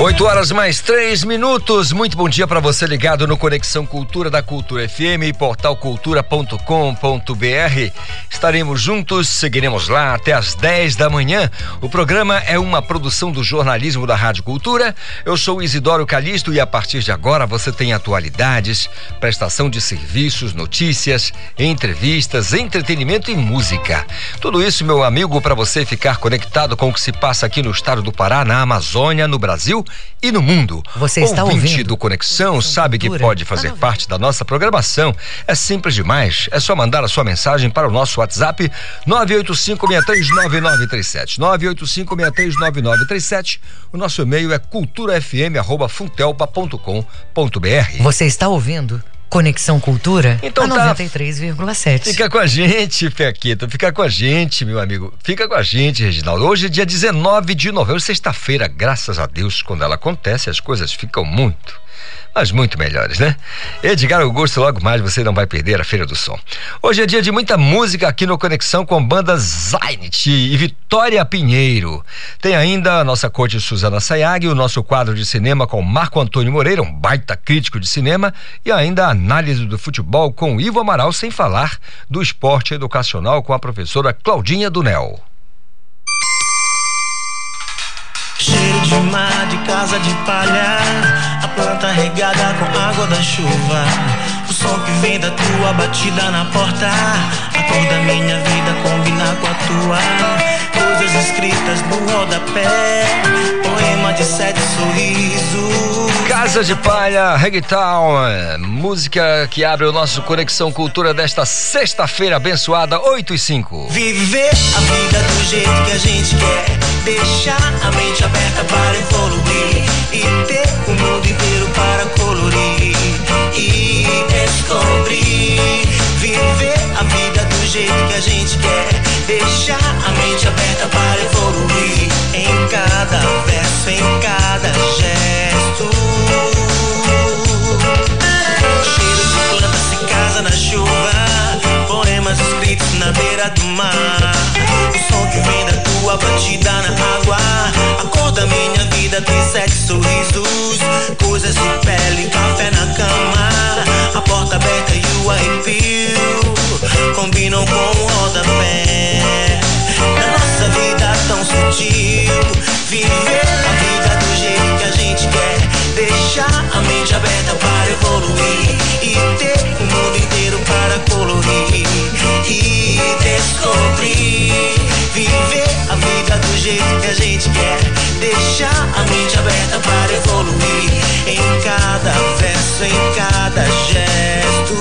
8 horas mais três minutos. Muito bom dia para você ligado no Conexão Cultura da Cultura FM e portalcultura.com.br. Estaremos juntos, seguiremos lá até às 10 da manhã. O programa é uma produção do jornalismo da Rádio Cultura. Eu sou Isidoro Calixto e a partir de agora você tem atualidades, prestação de serviços, notícias, entrevistas, entretenimento e música. Tudo isso, meu amigo, para você ficar conectado com o que se passa aqui no estado do Pará, na Amazônia, no Brasil e no mundo. Você está Ouvinte ouvindo? do Conexão sabe que pode fazer parte da nossa programação. É simples demais. É só mandar a sua mensagem para o nosso WhatsApp 985639937. 985639937. O nosso e-mail é culturafm@funtelpa.com.br. Você está ouvindo? Conexão Cultura Então a tá. 93,7. Fica com a gente, Fequito. Fica com a gente, meu amigo. Fica com a gente, Reginaldo. Hoje é dia 19 de novembro, sexta-feira. Graças a Deus, quando ela acontece, as coisas ficam muito, mas muito melhores, né? Edgar Augusto, logo mais você não vai perder a Feira do Som. Hoje é dia de muita música aqui no Conexão com banda Zainit e Vitória Pinheiro. Tem ainda a nossa corte Suzana Sayag, o nosso quadro de cinema com Marco Antônio Moreira, um baita crítico de cinema, e ainda a análise do futebol com Ivo Amaral, sem falar do esporte educacional com a professora Claudinha Dunel. Cheiro de mar, de casa de palha planta regada com água da chuva. O som que vem da tua batida na porta. Minha vida combina com a tua. Coisas escritas no rodapé. Poema de sete sorrisos. Casa de Palha, Reggaeton, é, música que abre o nosso Conexão Cultura desta sexta-feira abençoada, 8 e 5. Viver a vida do jeito que a gente quer Deixar a mente aberta para evoluir E ter o mundo inteiro para colorir E descobrir. Viver a vida do jeito que a gente quer Deixar a mente aberta para evoluir Em cada verso, em cada gesto. Cheiro de planta se casa na chuva Poemas escritos na beira do mar. O som que vem da tua batida na água. A cor da minha vida tem sete sorrisos. Coisas de pele, café na cama. A porta aberta e o arrepio Combinam com o rodapé Da nossa vida tão sutil. Viver a vida do jeito que a gente quer. Deixar a mente aberta para evoluir E ter o mundo inteiro para colorir E descobrir. Viver a vida do jeito que a gente quer. Deixar a mente aberta para evoluir Em cada verso, em cada gesto.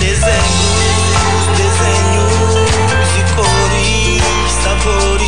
Desenhos, desenhos e cores, sabores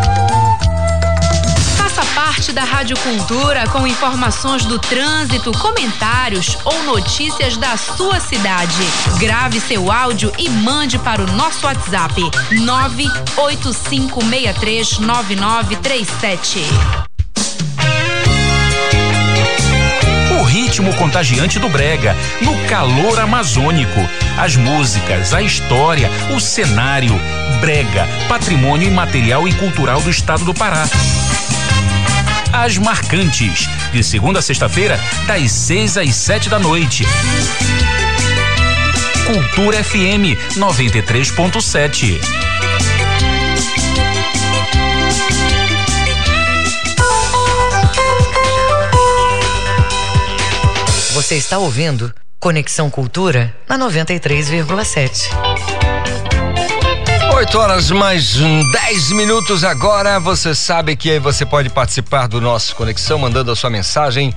da Rádio Cultura com informações do trânsito, comentários ou notícias da sua cidade. Grave seu áudio e mande para o nosso WhatsApp 985639937. O ritmo contagiante do brega, no calor amazônico. As músicas, a história, o cenário. Brega, patrimônio imaterial e cultural do estado do Pará. As Marcantes, de segunda a sexta-feira, das seis às sete da noite. Cultura FM 93.7. Você está ouvindo Conexão Cultura na 93,7. 8 horas mais 10 minutos agora. Você sabe que aí você pode participar do nosso Conexão mandando a sua mensagem.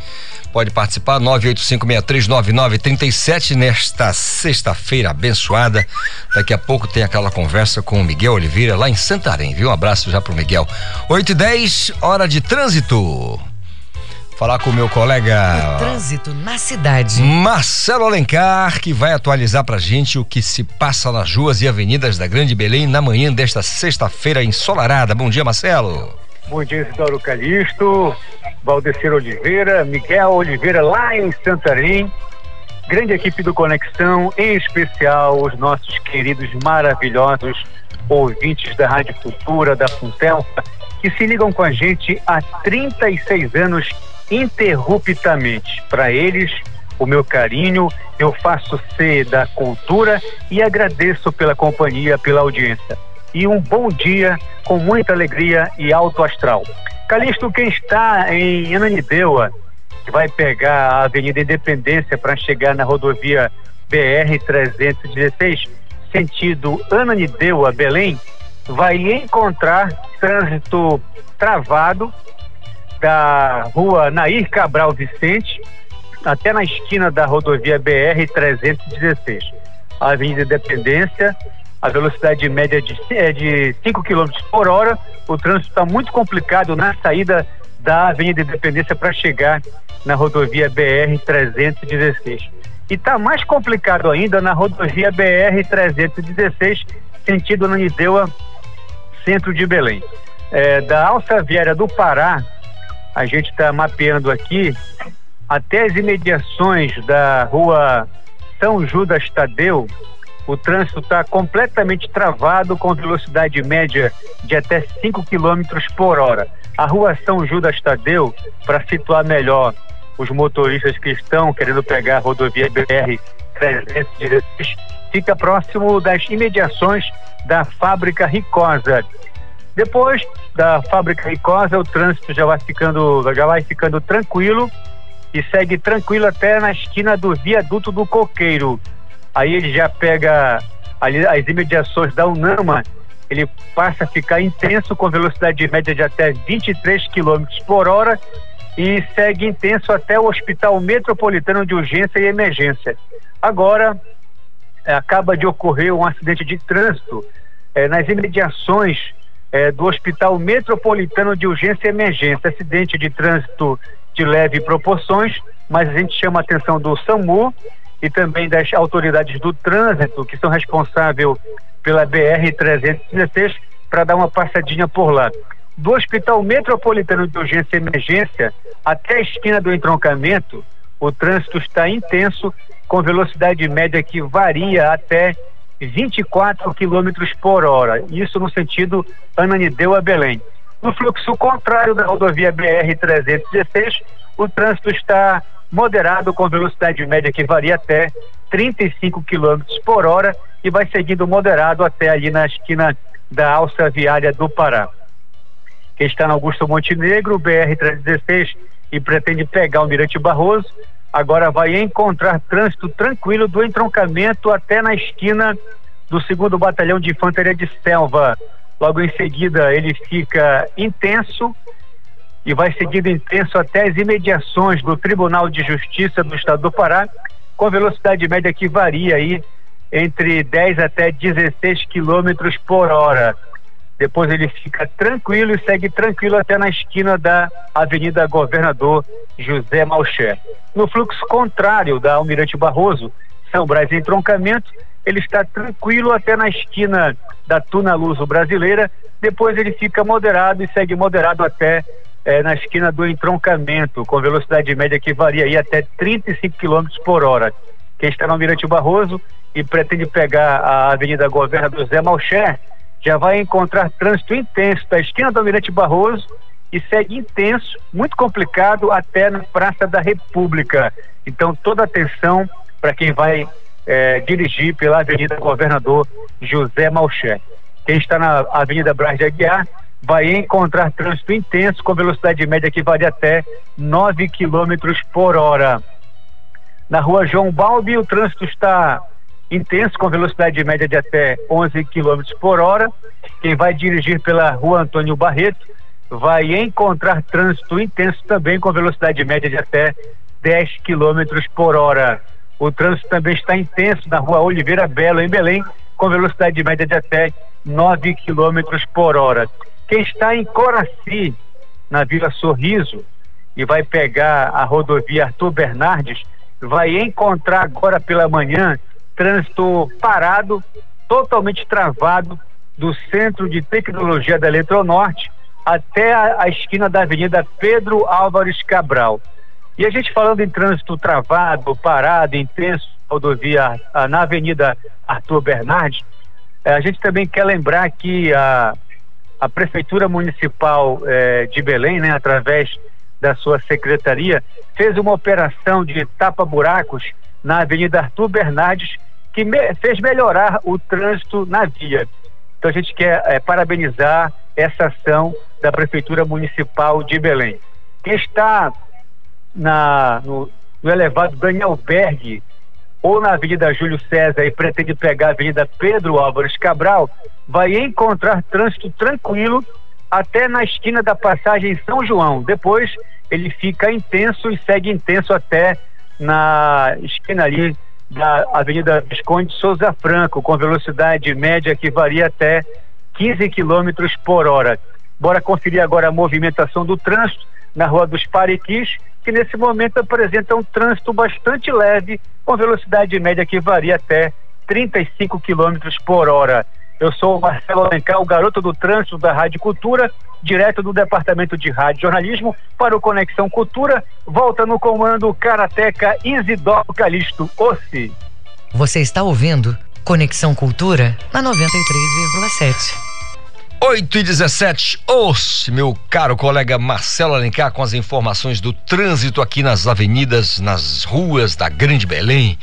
Pode participar 985639937 nesta sexta-feira abençoada. Daqui a pouco tem aquela conversa com o Miguel Oliveira lá em Santarém, viu? Um abraço já pro Miguel. 8 e 10, hora de trânsito falar com o meu colega. O trânsito na cidade. Marcelo Alencar, que vai atualizar pra gente o que se passa nas ruas e avenidas da Grande Belém na manhã desta sexta-feira ensolarada. Bom dia, Marcelo. Bom dia, Isidoro Calixto, Valdecir Oliveira, Miguel Oliveira, lá em Santarém. Grande equipe do Conexão, em especial os nossos queridos maravilhosos ouvintes da Rádio Cultura, da Funtelpa, que se ligam com a gente há 36 anos interruptamente. Para eles, o meu carinho, eu faço ser da cultura e agradeço pela companhia, pela audiência. E um bom dia com muita alegria e alto astral. Calixto, quem está em Ananindeua, vai pegar a Avenida Independência para chegar na rodovia BR-316, sentido Ananindeua, Belém, vai encontrar trânsito travado da rua Nair Cabral Vicente até na esquina da rodovia BR 316. A Avenida Independência, a velocidade média de, é de 5 km por hora. O trânsito está muito complicado na saída da Avenida Independência para chegar na rodovia BR 316. E está mais complicado ainda na rodovia BR 316, sentido Nanideua, centro de Belém. É, da Alça Viária do Pará a gente está mapeando aqui até as imediações da rua São Judas Tadeu, o trânsito está completamente travado com velocidade média de até 5 km por hora. A rua São Judas Tadeu, para situar melhor os motoristas que estão querendo pegar a rodovia BR 316, fica próximo das imediações da fábrica Ricosa. Depois da fábrica Ricosa, o trânsito já vai ficando, já vai ficando tranquilo e segue tranquilo até na esquina do viaduto do Coqueiro. Aí ele já pega ali as imediações da Unama, ele passa a ficar intenso com velocidade média de até 23 km por hora e segue intenso até o Hospital Metropolitano de Urgência e Emergência. Agora, é, acaba de ocorrer um acidente de trânsito é, nas imediações é, do Hospital Metropolitano de Urgência e Emergência. Acidente de trânsito de leve proporções, mas a gente chama a atenção do SAMU e também das autoridades do trânsito que são responsáveis pela BR-316 para dar uma passadinha por lá. Do Hospital Metropolitano de Urgência e Emergência até a esquina do entroncamento, o trânsito está intenso, com velocidade média que varia até 24 quilômetros por hora, isso no sentido Ananideu a Belém. No fluxo contrário da rodovia BR-316, o trânsito está moderado com velocidade média que varia até 35 quilômetros por hora e vai seguindo moderado até ali na esquina da alça viária do Pará. Quem está na Augusto Montenegro, BR-316 e pretende pegar o Mirante Barroso, agora vai encontrar trânsito tranquilo do entroncamento até na esquina do segundo batalhão de infantaria de selva. Logo em seguida ele fica intenso e vai seguindo intenso até as imediações do Tribunal de Justiça do Estado do Pará, com velocidade média que varia aí entre 10 até 16 quilômetros por hora. Depois ele fica tranquilo e segue tranquilo até na esquina da Avenida Governador José Malcher. No fluxo contrário da Almirante Barroso, São Brás entroncamento, ele está tranquilo até na esquina da Tuna Luso Brasileira, depois ele fica moderado e segue moderado até eh, na esquina do entroncamento, com velocidade média que varia aí até 35 km por hora. Quem está no Almirante Barroso e pretende pegar a Avenida Governador Zé Malcher, já vai encontrar trânsito intenso da esquina do Almirante Barroso e segue intenso, muito complicado, até na Praça da República. Então, toda atenção para quem vai é, dirigir pela Avenida Governador José Malcher. Quem está na Avenida Braz de Aguiar vai encontrar trânsito intenso com velocidade média que varia até 9 quilômetros por hora. Na rua João Balbi, o trânsito está intenso, com velocidade média de até 11 km por hora. Quem vai dirigir pela rua Antônio Barreto vai encontrar trânsito intenso também, com velocidade média de até 10 km por hora. O trânsito também está intenso na rua Oliveira Belo, em Belém, com velocidade média de até 9 km por hora. Quem está em Coraci, na Vila Sorriso, e vai pegar a rodovia Arthur Bernardes, vai encontrar agora pela manhã trânsito parado, totalmente travado, do Centro de Tecnologia da Eletronorte até a, a, esquina da Avenida Pedro Álvares Cabral. E a gente falando em trânsito travado, parado, intenso, rodovia na Avenida Arthur Bernardes, eh, a gente também quer lembrar que a, a Prefeitura Municipal eh, de Belém, né, através da sua secretaria, fez uma operação de tapa-buracos na Avenida Arthur Bernardes, que me, fez melhorar o trânsito na via. Então a gente quer é, parabenizar essa ação da Prefeitura Municipal de Belém. Quem está na, no, no elevado Daniel Berg ou na Avenida Júlio César e pretende pegar a Avenida Pedro Álvares Cabral, vai encontrar trânsito tranquilo até na esquina da passagem São João. Depois ele fica intenso e segue intenso até na esquina ali da Avenida Visconde Souza Franco, com velocidade média que varia até 15 km por hora. Bora conferir agora a movimentação do trânsito na Rua dos Pariquis, que nesse momento apresenta um trânsito bastante leve, com velocidade média que varia até 35 km por hora. Eu sou o Marcelo Alencar, o garoto do trânsito da Rádio Cultura, direto do Departamento de Rádio Jornalismo, para o Conexão Cultura. Volta no comando Karateca Isidoro Calixto Ossi. Você está ouvindo Conexão Cultura na 93,7. 8 e 17, ouça, meu caro colega Marcelo Alencar com as informações do trânsito aqui nas avenidas, nas ruas da Grande Belém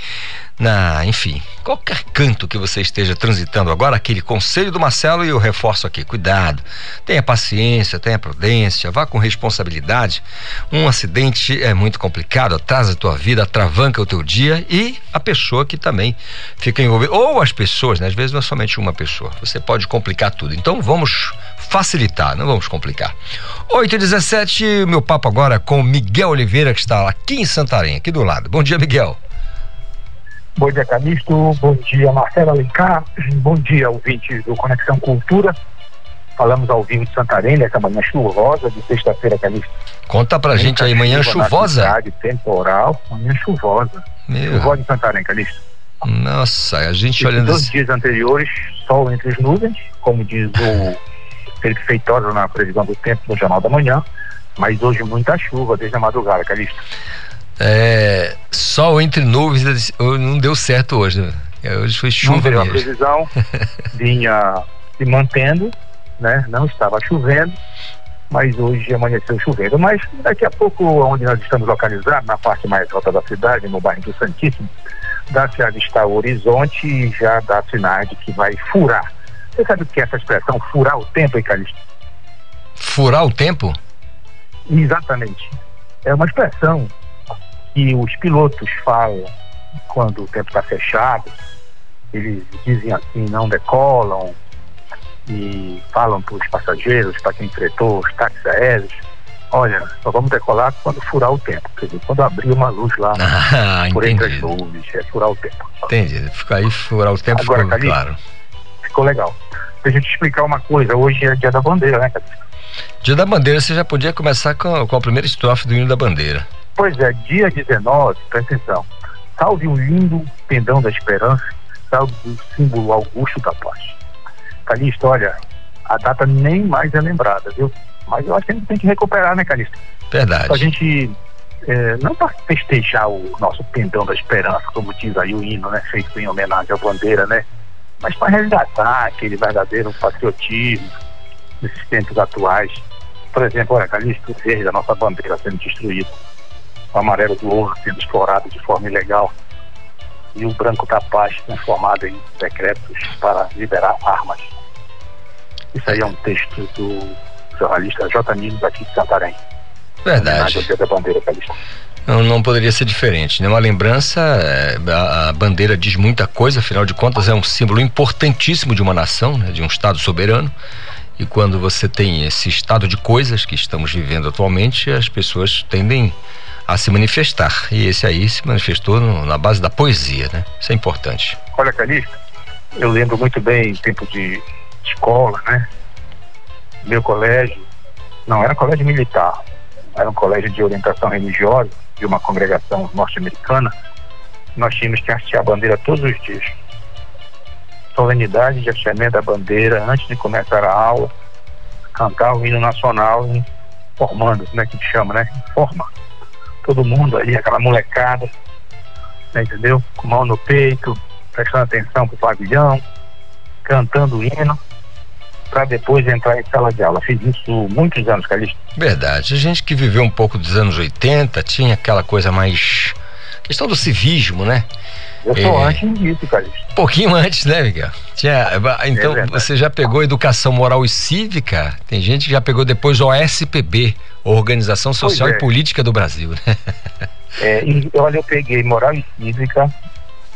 na, enfim, qualquer canto que você esteja transitando agora, aquele conselho do Marcelo e eu reforço aqui, cuidado, tenha paciência, tenha prudência, vá com responsabilidade. Um acidente é muito complicado, atrasa a tua vida, atravanca o teu dia e a pessoa que também fica envolvida, ou as pessoas, né? Às vezes não é somente uma pessoa, você pode complicar tudo. Então vamos facilitar, não vamos complicar. 8 e 17 meu papo agora com Miguel Oliveira, que está aqui em Santarém, aqui do lado. Bom dia, Miguel. Bom dia, Calixto. Bom dia, Marcelo Alencar. Bom dia, ouvintes do Conexão Cultura. Falamos ao vivo de Santarém nessa manhã chuvosa de sexta-feira, Calixto. Conta pra Muita gente aí, manhã chuvosa? Cidade, temporal, manhã chuvosa. Meu. Chuvosa de Santarém, Calixto. Nossa, a gente e olhando... Dois dias anteriores, sol entre as nuvens, como diz o Felipe Feitosa na previsão do tempo no Jornal da Manhã, mas hoje muita chuva desde a madrugada, Calixto. É, sol entre nuvens não deu certo hoje. Né? Hoje foi chuva não mesmo. A previsão vinha se mantendo, né? Não estava chovendo, mas hoje amanheceu chovendo. Mas daqui a pouco, onde nós estamos localizados, na parte mais alta da cidade, no bairro do Santíssimo, dá-se a avistar o horizonte e já dá sinais de que vai furar. Você sabe o que é essa expressão, furar o tempo, Icalista? Furar o tempo? Exatamente. é uma expressão que os pilotos falam quando o tempo está fechado. Eles dizem assim, não decolam e falam para os passageiros, para quem enfrentou os táxis aéreos, olha, só vamos decolar quando furar o tempo. Quer dizer, quando abrir uma luz lá Ah, por entre as nuvens, é furar o tempo. Entendi. Fica aí furar o tempo Agora, ficou claro. Ficou legal. Deixa eu te explicar uma coisa, hoje é dia da bandeira, né, cara? Dia da bandeira, você já podia começar com, com a primeira estrofe do hino da bandeira. Pois é, dia 19, presta atenção. Salve o lindo pendão da esperança, salve o símbolo augusto da paz. Calixto, olha, a data nem mais é lembrada, viu? Mas eu acho que a gente tem que recuperar, né, Calixto? Verdade. Pra gente, é, não para festejar o nosso pendão da esperança, como diz aí o hino, né, feito em homenagem à bandeira, né? Mas para resgatar aquele verdadeiro patriotismo nesses tempos atuais. Por exemplo, olha, Calixto, o verde da nossa bandeira sendo destruído, o amarelo do ouro sendo explorado de forma ilegal e o branco da paz transformado em decretos para liberar armas. Isso aí é um texto do jornalista J. Nilo daqui de Santarém. Verdade. Da Bandeira, Calixto. Não, não poderia ser diferente. Né? Uma lembrança, é, a, a bandeira diz muita coisa, afinal de contas é um símbolo importantíssimo de uma nação, né? de um Estado soberano. E quando você tem esse estado de coisas que estamos vivendo atualmente, as pessoas tendem a se manifestar. E esse aí se manifestou no- na base da poesia, né? Isso é importante. Olha, Calixto, eu lembro muito bem tempo de escola, né? Meu colégio, não era colégio militar, era um colégio de orientação religiosa de uma congregação norte-americana. Nós tínhamos que hastear a bandeira todos os dias. Solenidade de hasteamento da bandeira antes de começar a aula, cantar o hino nacional formando, como é que chama, né? Forma. Todo mundo ali, aquela molecada, né, entendeu? Com mão no peito, prestando atenção pro pavilhão, cantando o hino, para depois entrar em sala de aula. Fiz isso muitos anos, Calixto. Verdade. A gente que viveu um pouco dos anos 80 tinha aquela coisa mais. questão do civismo, né? Eu sou É. antes disso. Um pouquinho antes, né, Miguel? Tinha, então, verdade. você já pegou Educação Moral e Cívica? Tem gente que já pegou depois OSPB, Organização Social é. e Política do Brasil, né? É, e olha, eu peguei moral e cívica,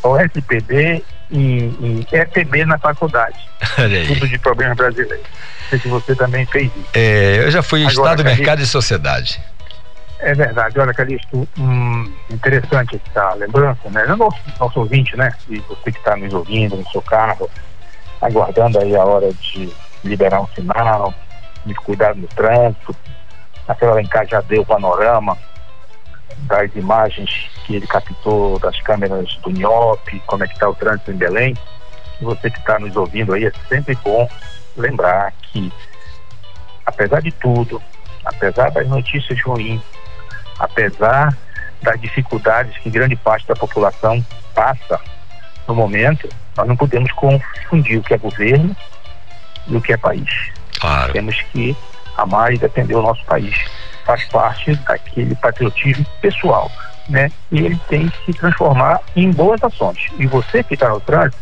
OSPB e, e EPB na faculdade. Olha aí. Tudo de problemas brasileiros. Não sei se você também fez isso. É, eu já fui Agora, Estado. Mercado e Sociedade. É verdade, olha, Calixto, hum, interessante essa lembrança, né? O nosso, ouvinte, né? E você que está nos ouvindo no seu carro, aguardando aí a hora de liberar um sinal, de cuidar no trânsito. Aquela casa já deu o panorama das imagens que ele captou das câmeras do NIOP, como é que está o trânsito em Belém. E você que está nos ouvindo aí, é sempre bom lembrar que, apesar de tudo, apesar das notícias ruins, apesar das dificuldades que grande parte da população passa no momento, nós não podemos confundir o que é governo e o que é país. Claro. Temos que amar e defender o nosso país. Faz parte daquele patriotismo pessoal, né? E ele tem que se transformar em boas ações. E você que está no trânsito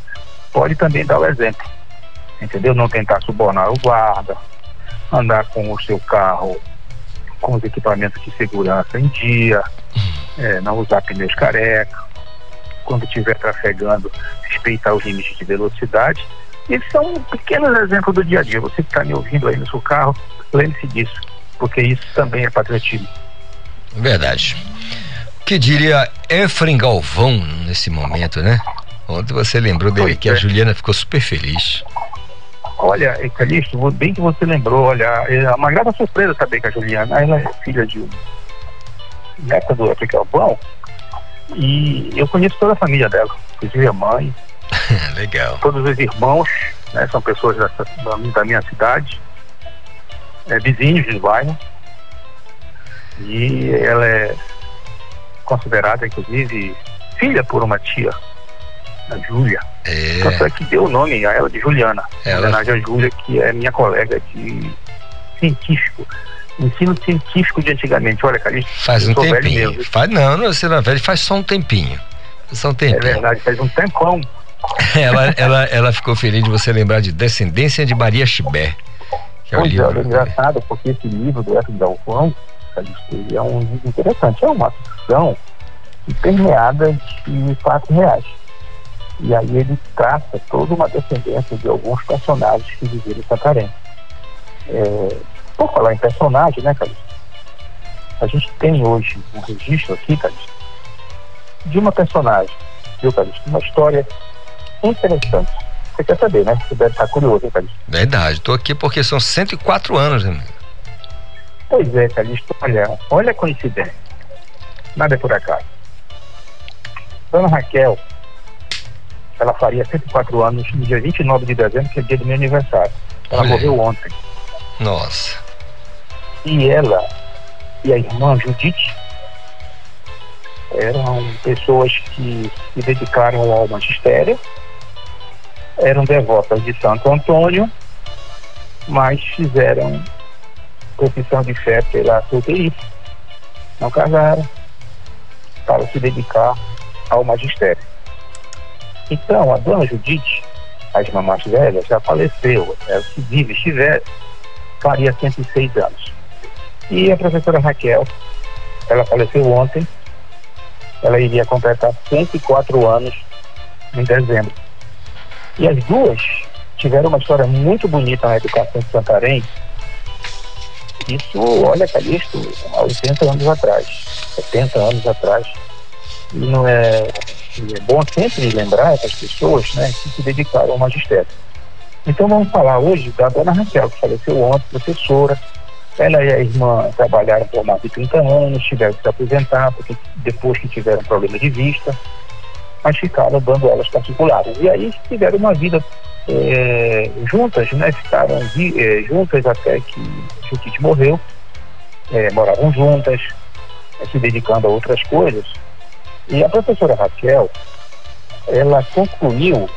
pode também dar o exemplo, entendeu? Não tentar subornar o guarda, andar com o seu carro com os equipamentos de segurança em dia, é, não usar pneus careca, quando estiver trafegando, respeitar os limites de velocidade. Esses são pequenos exemplos do dia a dia. Você que está me ouvindo aí no seu carro, lembre-se disso, porque isso também é patriotismo. Verdade. O que diria Efraim Galvão nesse momento, né? Ontem você lembrou dele Pois que a é. Juliana ficou super feliz. Olha, Calixto, bem que você lembrou, olha, é uma grata surpresa saber que a Juliana, ela é filha de um neta do Efraim Galvão, e eu conheço toda a família dela, inclusive a mãe, Legal. todos os irmãos, né, são pessoas dessa- da, da minha cidade, é, vizinhos de bairro, e ela é considerada, inclusive, filha por uma tia, a Júlia. Tanto É, é que deu o nome a ela de Juliana, em Ela- homenagem a Júlia, que é minha colega de científico, ensino científico de antigamente. Olha, Calixto, faz um tempinho. Faz, não, não, você não é velho, faz só um tempinho. Só um É tempinho. verdade, faz um tempão. ela, ela, ela ficou feliz de você lembrar de Descendência de Maria Chibé. Que é o Pois é, livro. olha, engraçado, porque esse livro do Efraim Galvão é um livro interessante, é uma ficção permeada de fatos reais. E aí ele traça toda uma descendência de alguns personagens que viveram em Santarém. É, por falar em personagem, né, Calixto? A gente tem hoje um registro aqui, Calixto, de uma personagem, viu, Calixto? Uma história interessante. Você quer saber, né? Você deve estar curioso, hein, Calixto? Verdade, estou aqui porque são 104 anos, né? Pois é, Calixto, olha, olha a coincidência. Nada é por acaso. Dona Raquel, ela faria 104 anos no dia 29 de dezembro, que é dia do meu aniversário. Ela Olha morreu ontem. Nossa. E ela e a irmã Judite eram pessoas que se dedicaram ao magistério, eram devotas de Santo Antônio, mas fizeram profissão de fé pela solteirice. Não casaram para se dedicar ao magistério. Então, a dona Judite, a irmã mais velha, já faleceu. Ela se vive, estiver, faria 106 anos. E a professora Raquel, ela faleceu ontem, ela iria completar 104 anos em dezembro. E as duas tiveram uma história muito bonita na educação de Santarém. Isso, olha, Calixto, há 80 anos atrás, 70 anos atrás. E não é, é bom sempre lembrar essas pessoas né, que se dedicaram ao magistério. Então vamos falar hoje da dona Raquel, que faleceu ontem, professora. Ela e a irmã trabalharam por mais de 30 anos, tiveram que se aposentar, porque depois que tiveram problema de vista, mas ficaram dando aulas particulares. E aí tiveram uma vida eh, juntas, né? Ficaram eh, juntas até que Judite morreu, eh, moravam juntas, se dedicando a outras coisas. E a professora Raquel, ela concluiu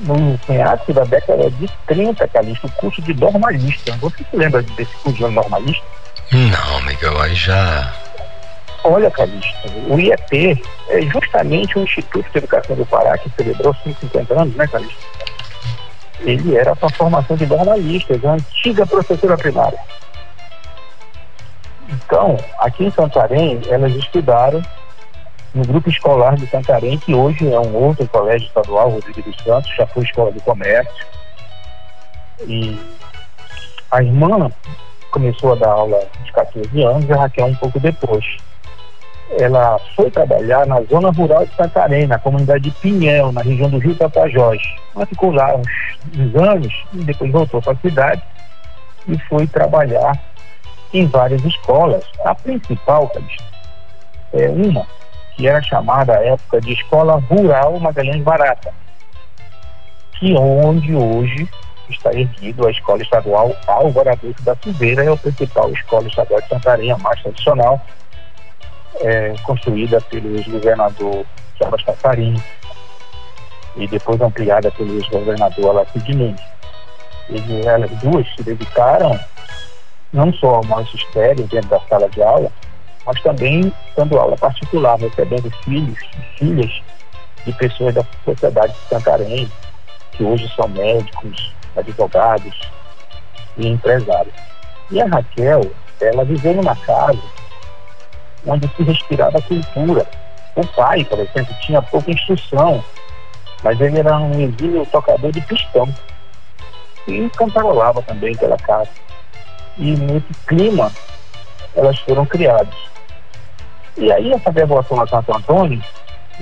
no meados da década de 30, Calixto, o curso de normalista. Você se lembra desse curso de normalista? Não, Miguel, aí já. Olha, Calixto, o IEP é justamente o Instituto de Educação do Pará, que celebrou 150 anos, né, Calixto? Ele era para a formação de normalistas, a antiga professora primária. Então, aqui em Santarém, elas estudaram no grupo escolar de Santarém, que hoje é um outro colégio estadual, Rodrigo dos Santos, já foi escola de comércio. E a irmã começou a dar aula aos 14 anos a Raquel um pouco depois. Ela foi trabalhar na zona rural de Santarém, na comunidade de Pinhel, na região do Rio Tapajós. Ela ficou lá uns, uns anos e depois voltou para a cidade e foi trabalhar em várias escolas. A principal, é uma que era chamada à época de Escola Rural Magalhães Barata, que onde hoje está erguido a Escola Estadual Álvaro Adulto da Silveira, é a principal escola estadual de Santarém, a mais tradicional, é, construída pelo ex-governador Jarbas Passarim e depois ampliada pelo ex-governador Alacir. E elas duas se dedicaram não só ao magistério dentro da sala de aula, mas também dando aula particular, recebendo filhos e filhas de pessoas da sociedade de Santarém, que hoje são médicos, advogados e empresários. E a Raquel, ela viveu numa casa onde se respirava cultura. O pai, por exemplo, tinha pouca instrução, mas ele era um exímio tocador de pistão e cantarolava também pela casa. E nesse clima elas foram criadas. E aí essa devoção a Santo Antônio,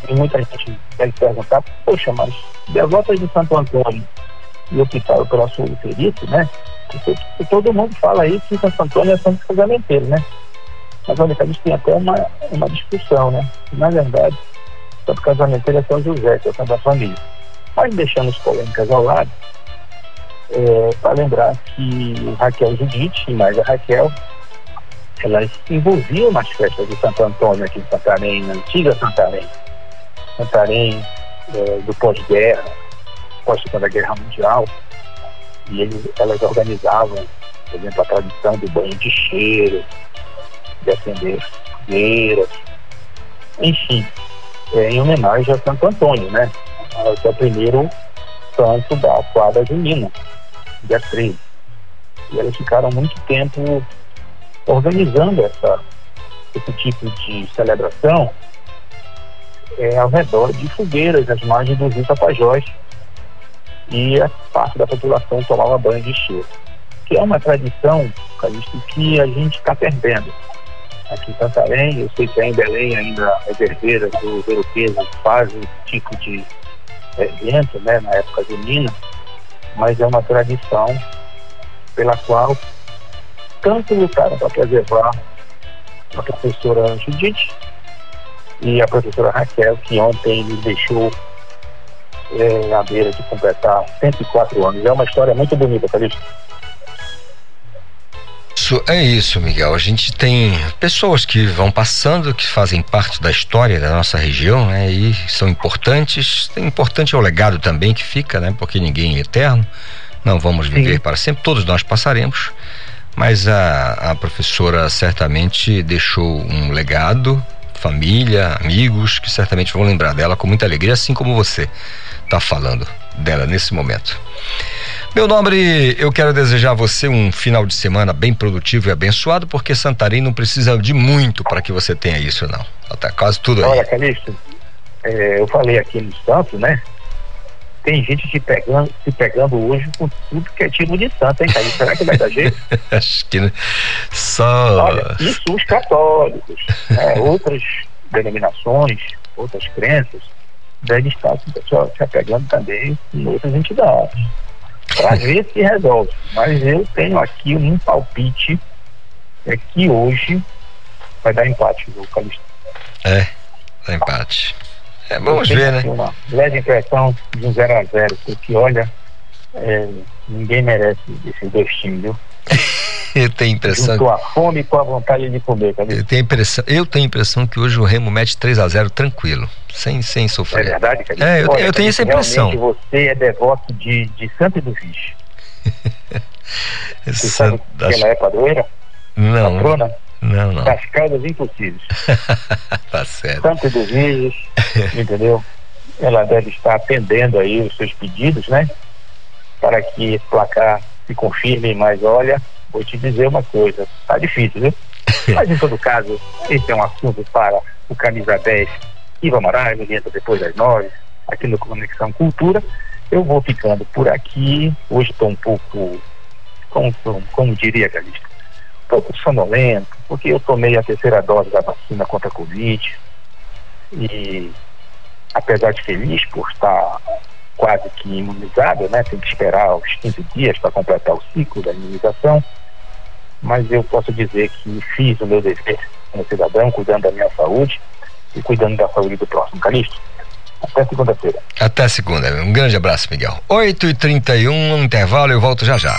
e muita gente deve perguntar, poxa, mas devotas de Santo Antônio e optaram pela solteirice, né? Porque, todo mundo fala isso que Santo Antônio é santo casamenteiro, né? Mas olha, a gente tem até uma, uma discussão, né? Na verdade, santo casamenteiro é São José, que é o santo da família. Mas deixando as polêmicas ao lado, é, para lembrar que Raquel Judite, e mais a Raquel, elas envolviam nas festas de Santo Antônio aqui em Santarém, na antiga Santarém. Santarém é, do pós-guerra, pós-segunda guerra mundial, e eles, elas organizavam, por exemplo, a tradição do banho de cheiro, de acender fogueiras, enfim, é, em homenagem a Santo Antônio, né? Que é o primeiro santo da quadra junina, dia 13. E elas ficaram muito tempo organizando essa, esse tipo de celebração é, ao redor de fogueiras, às margens do rio Tapajós, e a parte da população tomava banho de cheiro. Que é uma tradição, Calixto, que a gente está perdendo. Aqui em Santarém, eu sei que em Belém ainda as herdeiras dos europeus fazem esse tipo de evento, né, na época junina, mas é uma tradição pela qual tanto lutaram para preservar a professora Judite e a professora Raquel, que ontem nos deixou é, à beira de completar 104 anos. É uma história muito bonita, Calixto. Isso, é isso, Miguel. A gente tem pessoas que vão passando, que fazem parte da história da nossa região, né? E são importantes. Importante é o legado também que fica, né? Porque ninguém é eterno. Não vamos viver Sim. para sempre. Todos nós passaremos. Mas a, a professora certamente deixou um legado, família, amigos, que certamente vão lembrar dela com muita alegria, assim como você está falando dela nesse momento. Meu nobre, eu quero desejar a você um final de semana bem produtivo e abençoado, porque Santarém não precisa de muito para que você tenha isso, não. Tá quase tudo aí. Olha, Calixto, é, eu falei aqui no Santos, né? Tem gente se pegando, se pegando hoje com tudo que é tipo de santo, hein, Calixto? Será que vai dar jeito? Acho que só. Olha, isso os católicos, né? outras denominações, outras crenças, devem estar se apegando também em outras entidades para ver se resolve. Mas eu tenho aqui um palpite é que hoje vai dar empate no Calixto. É, dá empate. É, vamos ver, né? Uma leve impressão de um 0 a 0 porque olha, é, ninguém merece esses dois times, viu? eu tenho impressão. Com a fome com a vontade de comer, Calixto. Eu tenho impressão, eu tenho impressão que hoje o Remo mete 3 a 0 tranquilo sem, sem sofrer. É verdade, Calixto? É, eu, Olha, eu tenho essa impressão. você é devoto de, de Santo do Vixe. você sabe que ela é padroeira? Não. Patrona? Não, não. Das causas impossíveis. tá certo. Santo do Viges, entendeu? Ela deve estar atendendo aí os seus pedidos, né? Para que esse placar se confirme, mas olha, vou te dizer uma coisa, tá difícil, viu? Mas em todo caso, esse é um assunto para o Camisa 10 Iva Moraes, ele entra depois das nove, aqui no Conexão Cultura. Eu vou ficando por aqui. Hoje estou um pouco, como, como diria Calista, um pouco sonolento, porque eu tomei a terceira dose da vacina contra a Covid. E apesar de feliz por estar quase que imunizado, né? Tem que esperar os 15 dias para completar o ciclo da imunização. Mas eu posso dizer que fiz o meu dever como cidadão, cuidando da minha saúde e cuidando da saúde do próximo. Calixto, até segunda-feira. Até segunda. Um grande abraço, Miguel. 8h31, um intervalo, eu volto já já.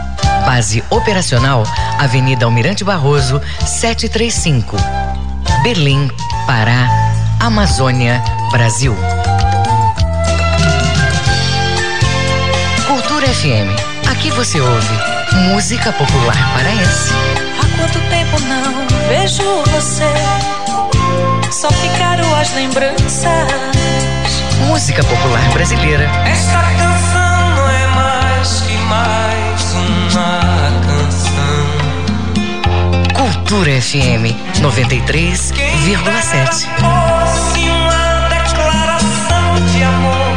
Base operacional, Avenida Almirante Barroso, 735. Berlim, Pará, Amazônia, Brasil. Cultura FM. Aqui você ouve música popular paraense. Há quanto tempo não vejo você. Só ficaram as lembranças. Música popular brasileira. Esta canção não é mais que mais uma Cultura FM 93,7. Fosse uma declaração de amor.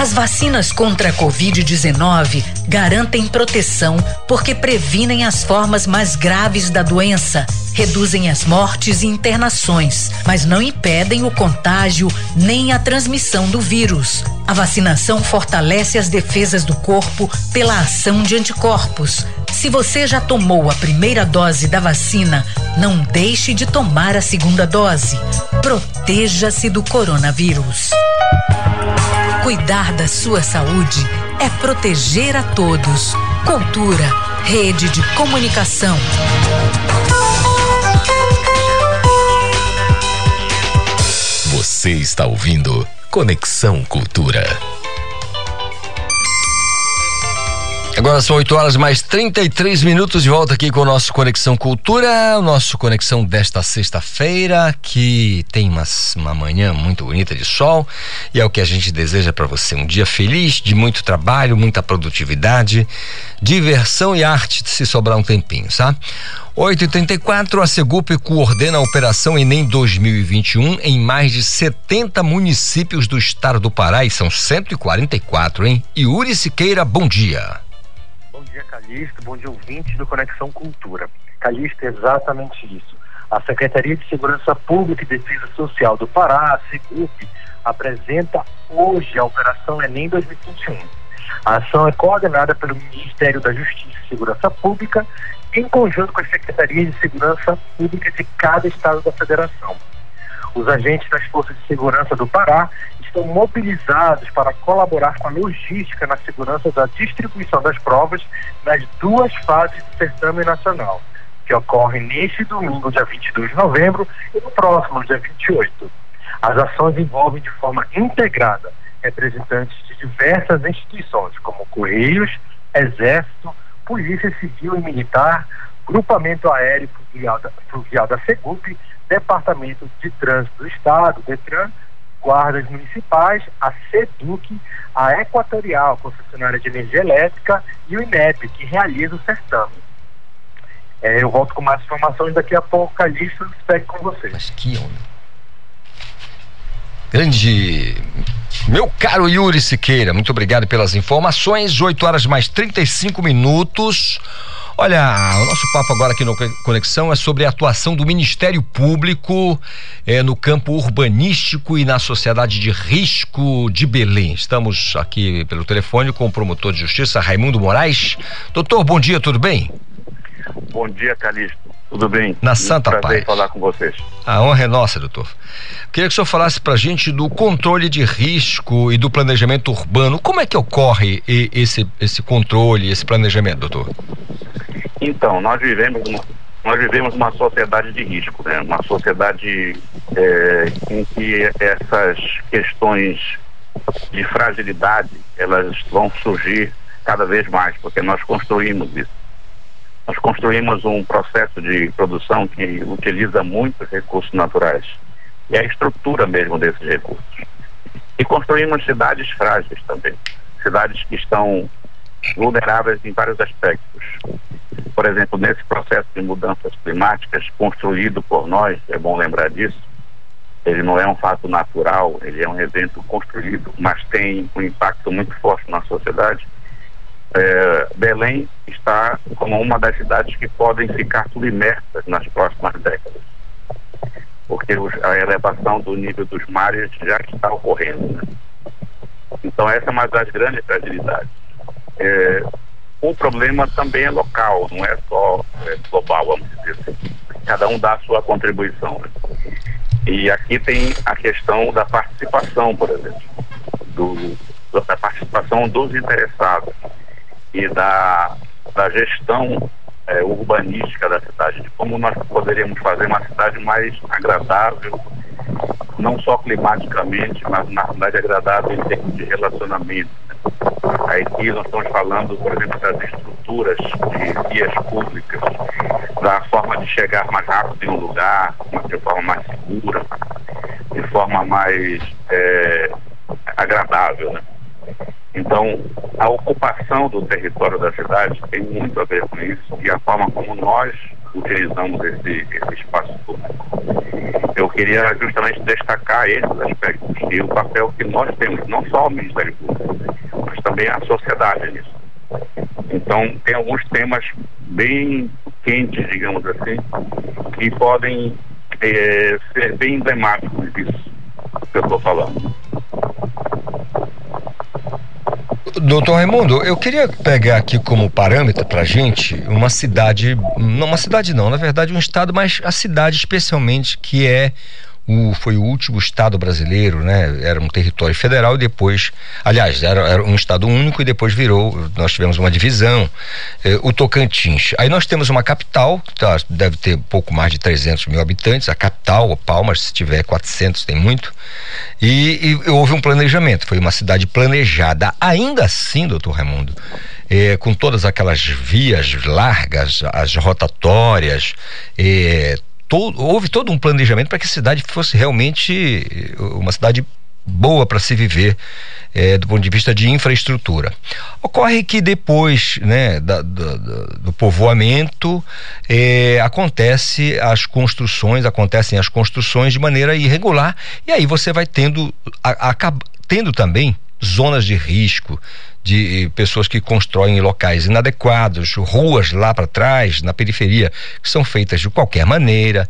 As vacinas contra a Covid-19 garantem proteção porque previnem as formas mais graves da doença, reduzem as mortes e internações, mas não impedem o contágio nem a transmissão do vírus. A vacinação fortalece as defesas do corpo pela ação de anticorpos. Se você já tomou a primeira dose da vacina, não deixe de tomar a segunda dose. Proteja-se do coronavírus. Cuidar da sua saúde é proteger a todos. Cultura, rede de comunicação. Você está ouvindo Conexão Cultura. Agora são 8 horas mais 33 minutos de volta aqui com o nosso Conexão Cultura, o nosso Conexão desta sexta-feira, que tem uma, uma manhã muito bonita de sol e é o que a gente deseja para você. Um dia feliz, de muito trabalho, muita produtividade, diversão e arte, se sobrar um tempinho, sabe? 8h34, a Segup coordena a Operação Enem 2021 em mais de 70 municípios do estado do Pará e são 144, hein? Yuri Siqueira, bom dia. Dia, Calixto. Bom dia, ouvintes do Conexão Cultura. Calixto, é exatamente isso. A Secretaria de Segurança Pública e Defesa Social do Pará, a SEGUP, apresenta hoje a Operação Enem 2021. A ação é coordenada pelo Ministério da Justiça e Segurança Pública, em conjunto com as Secretarias de Segurança Pública de cada estado da federação. Os agentes das Forças de Segurança do Pará estão mobilizados para colaborar com a logística na segurança da distribuição das provas nas duas fases do certame nacional, que ocorre neste domingo, dia 22 de novembro, e no próximo, dia 28. As ações envolvem de forma integrada representantes de diversas instituições, como Correios, Exército, Polícia Civil e Militar, Grupamento Aéreo Fluvial da, da Segup, Departamento de Trânsito do Estado, DETRAN, guardas municipais, a SEDUC, a Equatorial, concessionária de energia elétrica, e o INEP, que realiza o certame. É, eu volto com mais informações daqui a pouco, Calixto, espero com vocês. Mas que onda. Grande. Meu caro Yuri Siqueira, muito obrigado pelas informações. 8 horas mais 35 minutos. Olha, o nosso papo agora aqui no Conexão é sobre a atuação do Ministério Público eh, no campo urbanístico e na sociedade de risco de Belém. Estamos aqui pelo telefone com o promotor de justiça Raimundo Moraes. Doutor, bom dia, tudo bem? Bom dia, Calixto. Tudo bem? Na Santa Prazer Paz. falar com vocês. A honra é nossa, doutor. Queria que o senhor falasse pra gente do controle de risco e do planejamento urbano. Como é que ocorre esse, esse controle, esse planejamento, doutor? Então, nós vivemos uma, nós vivemos uma sociedade de risco, né? Uma sociedade é, em que essas questões de fragilidade elas vão surgir cada vez mais, porque nós construímos isso. Nós construímos um processo de produção que utiliza muitos recursos naturais e a estrutura mesmo desses recursos. E construímos cidades frágeis também, cidades que estão vulneráveis em vários aspectos. Por exemplo, nesse processo de mudanças climáticas construído por nós, é bom lembrar disso, ele não é um fato natural, ele é um evento construído, mas tem um impacto muito forte na sociedade. É, Belém está como uma das cidades que podem ficar submersas nas próximas décadas, porque os- a elevação do nível dos mares já está ocorrendo. né? Então, essa é uma das grandes fragilidades. É, o problema também é local, não é só é, global, vamos dizer assim. Cada um dá a sua contribuição. né? E aqui tem a questão da participação, por exemplo, do, da participação dos interessados e da, da gestão eh, urbanística da cidade, de como nós poderíamos fazer uma cidade mais agradável, não só climaticamente, mas uma cidade agradável em termos de relacionamento. né? Aí aqui nós estamos falando, por exemplo, das estruturas de vias públicas, da forma de chegar mais rápido em um lugar, de forma mais segura, de forma mais eh, agradável, né? Então, a ocupação do território da cidade tem muito a ver com isso e a forma como nós utilizamos esse, esse espaço público. Eu queria justamente destacar esses aspectos e o papel que nós temos, não só o Ministério Público, mas também a sociedade nisso. Então, tem alguns temas bem quentes, digamos assim, que podem eh, ser bem emblemáticos disso que eu estou falando. Doutor Raimundo, eu queria pegar aqui como parâmetro pra gente uma cidade, não uma cidade não, na verdade um estado, mas a cidade especialmente que é o, foi o último estado brasileiro, né? Era um território federal e depois, aliás, era, era um estado único e depois virou, nós tivemos uma divisão, eh, o Tocantins. Aí nós temos uma capital, tá, deve ter pouco mais de 300 mil habitantes, a capital, Palmas, se tiver 400 tem muito, e, e houve um planejamento, foi uma cidade planejada. Ainda assim, doutor Raimundo, eh, com todas aquelas vias largas, as rotatórias, eh, todo, houve todo um planejamento para que a cidade fosse realmente eh, uma cidade boa para se viver é, do ponto de vista de infraestrutura. Ocorre que depois né, da, da, do povoamento é, acontece as construções, acontecem as construções de maneira irregular e aí você vai tendo, a, a, tendo também zonas de risco, de pessoas que constroem em locais inadequados, ruas lá para trás, na periferia, que são feitas de qualquer maneira.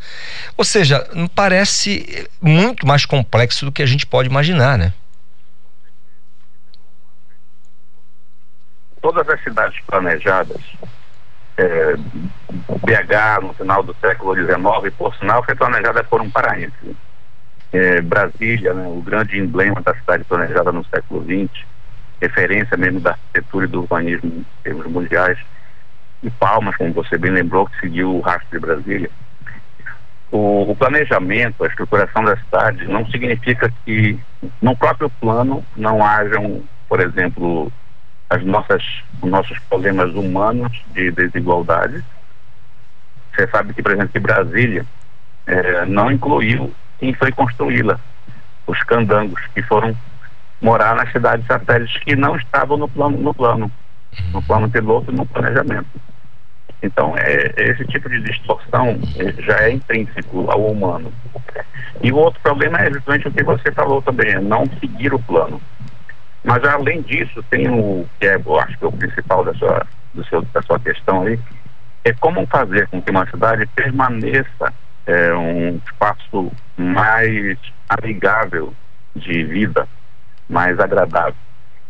Ou seja, parece muito mais complexo do que a gente pode imaginar, né? Todas as cidades planejadas, é, BH no final do século XIX, por sinal, foi planejada por um paraense. É, Brasília, né, o grande emblema da cidade planejada no século XX, referência mesmo da arquitetura e do urbanismo em termos mundiais. E Palmas, como você bem lembrou, que seguiu o rastro de Brasília. O, o, planejamento, a estruturação da cidade não significa que no próprio plano não hajam, por exemplo, as nossas, os nossos problemas humanos de desigualdade. Você sabe que, por exemplo, que Brasília eh, não incluiu quem foi construí-la, os candangos, que foram morar nas cidades satélites que não estavam no plano, no plano, no plano piloto no planejamento. Então, é, esse tipo de distorção é, já é intrínseco ao humano. E o outro problema é justamente o que você falou também, é não seguir o plano. Mas, além disso, tem o que é, eu acho que é o principal da sua, do seu, da sua questão aí, é como fazer com que uma cidade permaneça é, um espaço mais amigável de vida mais agradável.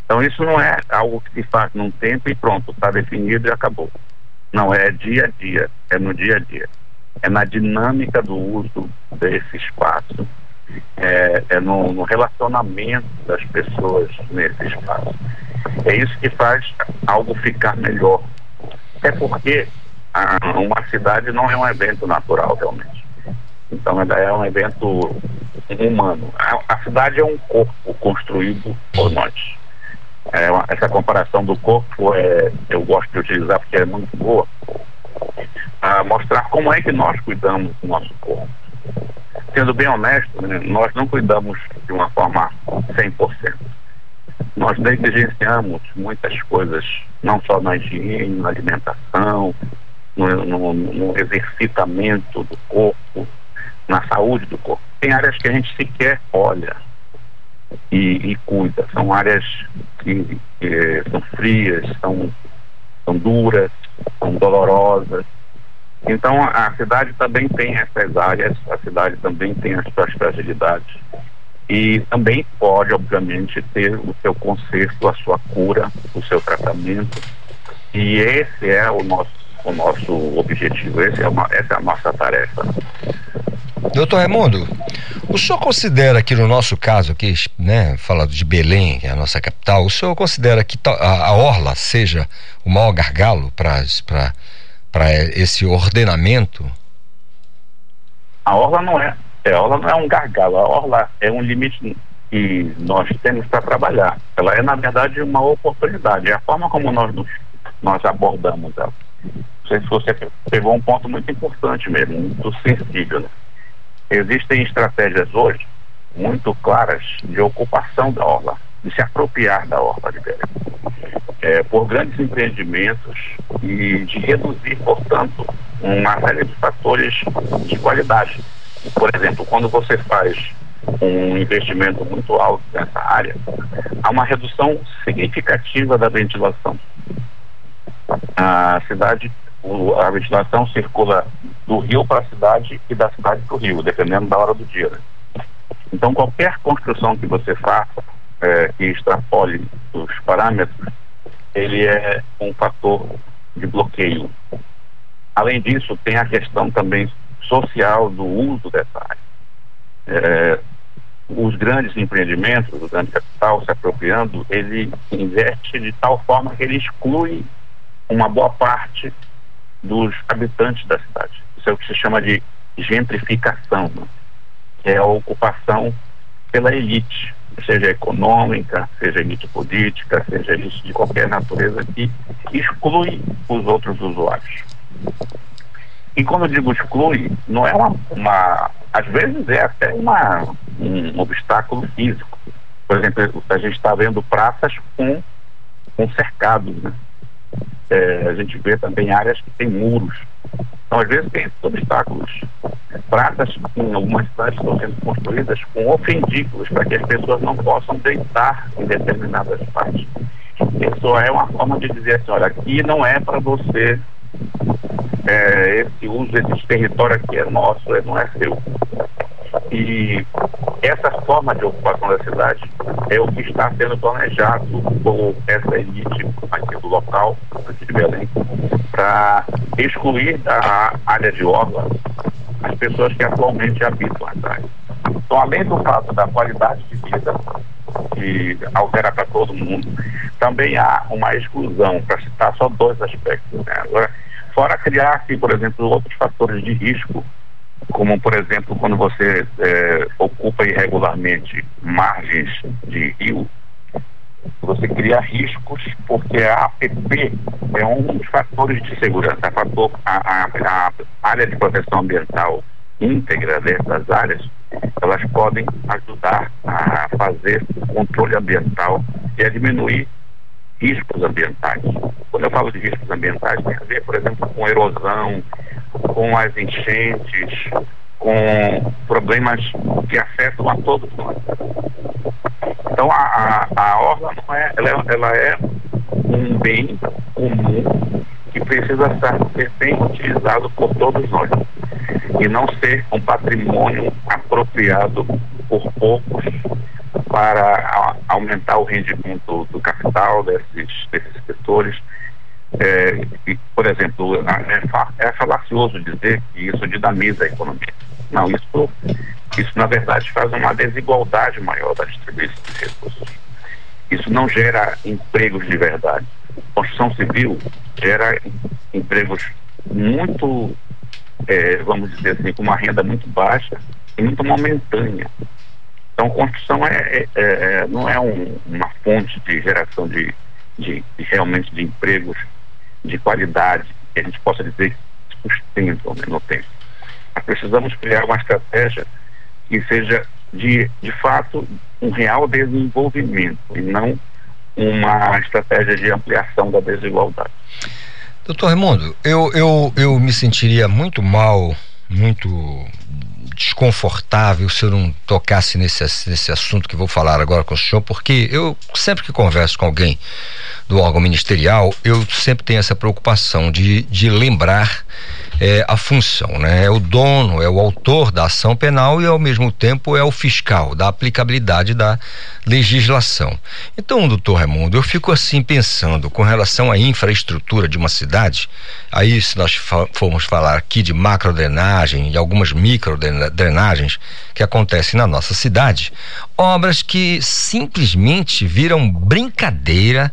Então isso não é algo que se faz num tempo e pronto, está definido e acabou. Não, é dia a dia, é no dia a dia. É na dinâmica do uso desse espaço, é, é no, no, relacionamento das pessoas nesse espaço. É isso que faz algo ficar melhor. É porque a, uma cidade não é um evento natural realmente. Então ela é um evento humano. A, a cidade é um corpo construído por nós. É uma, essa comparação do corpo é, eu gosto de utilizar porque é muito boa. A mostrar como é que nós cuidamos do nosso corpo. Sendo bem honesto, né, nós não cuidamos de uma forma 100%. Nós negligenciamos muitas coisas, não só na higiene, na alimentação, no, no, no exercitamento do corpo, na saúde do corpo. Tem áreas que a gente sequer olha e, e cuida. São áreas que, que são frias, são, são duras, são dolorosas. Então a, cidade também tem essas áreas, a cidade também tem as suas fragilidades. E também pode, obviamente, ter o seu conserto, a sua cura, o seu tratamento. E esse é o nosso, o nosso objetivo, esse é uma, essa é a nossa tarefa. Doutor Raimundo, o senhor considera que no nosso caso aqui, né, falando de Belém, é a nossa capital, o senhor considera que a, a Orla seja o maior gargalo para esse ordenamento? A Orla não é, é, a Orla não é um gargalo, a Orla é um limite que nós temos para trabalhar. Ela é, na verdade, uma oportunidade. É a forma como nós, nos, nós abordamos ela. Não sei se você pegou um ponto muito importante mesmo, muito sensível. Né? Existem estratégias hoje muito claras de ocupação da orla, de se apropriar da orla de Belém, é, por grandes empreendimentos e de reduzir, portanto, uma série de fatores de qualidade. Por exemplo, quando você faz um investimento muito alto nessa área, há uma redução significativa da ventilação. A cidade o, a ventilação circula do rio para a cidade e da cidade para o rio, dependendo da hora do dia. Né? Então, qualquer construção que você faça é, que extrapole os parâmetros, ele é um fator de bloqueio. Além disso, tem a questão também social do uso dessa área. é, os grandes empreendimentos, o grande capital se apropriando, ele investe de tal forma que ele exclui uma boa parte dos habitantes da cidade. Isso é o que se chama de gentrificação, né? que é a ocupação pela elite, seja econômica, seja elite política, seja elite de qualquer natureza, que exclui os outros usuários. E quando eu digo exclui, não é uma, uma às vezes é até uma, um obstáculo físico. Por exemplo, a gente está vendo praças com, com cercados, né? É, a gente vê também áreas que têm muros. Então, às vezes, tem obstáculos. Praças em algumas cidades estão sendo construídas com ofendículos para que as pessoas não possam deitar em determinadas partes. Isso é uma forma de dizer assim, olha, aqui não é para você é, esse uso, esse território aqui é nosso, não é seu. E essa forma de ocupação da cidade é o que está sendo planejado por essa elite aqui do local, aqui de Belém, para excluir da área de Orla as pessoas que atualmente habitam áreas. Então, além do fato da qualidade de vida, que altera para todo mundo, também há uma exclusão, para citar só dois aspectos. Né? Agora, fora criar, por exemplo, outros fatores de risco como por exemplo quando você é, ocupa irregularmente margens de rio, você cria riscos porque a APP é um dos fatores de segurança, a, fator, a, a, a área de proteção ambiental íntegra dessas áreas, elas podem ajudar a fazer controle ambiental e a diminuir riscos ambientais. Quando eu falo de riscos ambientais, tem a ver, por exemplo, com erosão, com as enchentes, com problemas que afetam a todos nós. Então a, a, a orla não é, ela, é, ela é um bem comum que precisa ser bem utilizado por todos nós e não ser um patrimônio apropriado por poucos para aumentar o rendimento do capital desses, desses setores. É, e, por exemplo, é, é falacioso dizer que isso dinamiza a economia. Não, isso, isso na verdade faz uma desigualdade maior da distribuição de recursos. Isso não gera empregos de verdade. Construção civil gera empregos muito, é, vamos dizer assim, com uma renda muito baixa e muito momentânea. Então, construção é, é, é, é não é um, uma fonte de geração de, de, de, realmente de empregos de qualidade que a gente possa dizer que sustentam né, no tempo. Nós precisamos criar uma estratégia que seja de, de fato um real desenvolvimento e não uma estratégia de ampliação da desigualdade. Doutor Raimundo, eu, eu, eu me sentiria muito mal, muito desconfortável se eu não tocasse nesse, nesse assunto que vou falar agora com o senhor, porque eu sempre que converso com alguém do órgão ministerial, eu sempre tenho essa preocupação de, de lembrar é, a função, né? É o dono, é o autor da ação penal e ao mesmo tempo é o fiscal da aplicabilidade da legislação. Então, doutor Raimundo, eu fico assim pensando com relação à infraestrutura de uma cidade, aí se nós formos falar aqui de macrodrenagem e algumas microdrenagens que acontecem na nossa cidade, obras que simplesmente viram brincadeira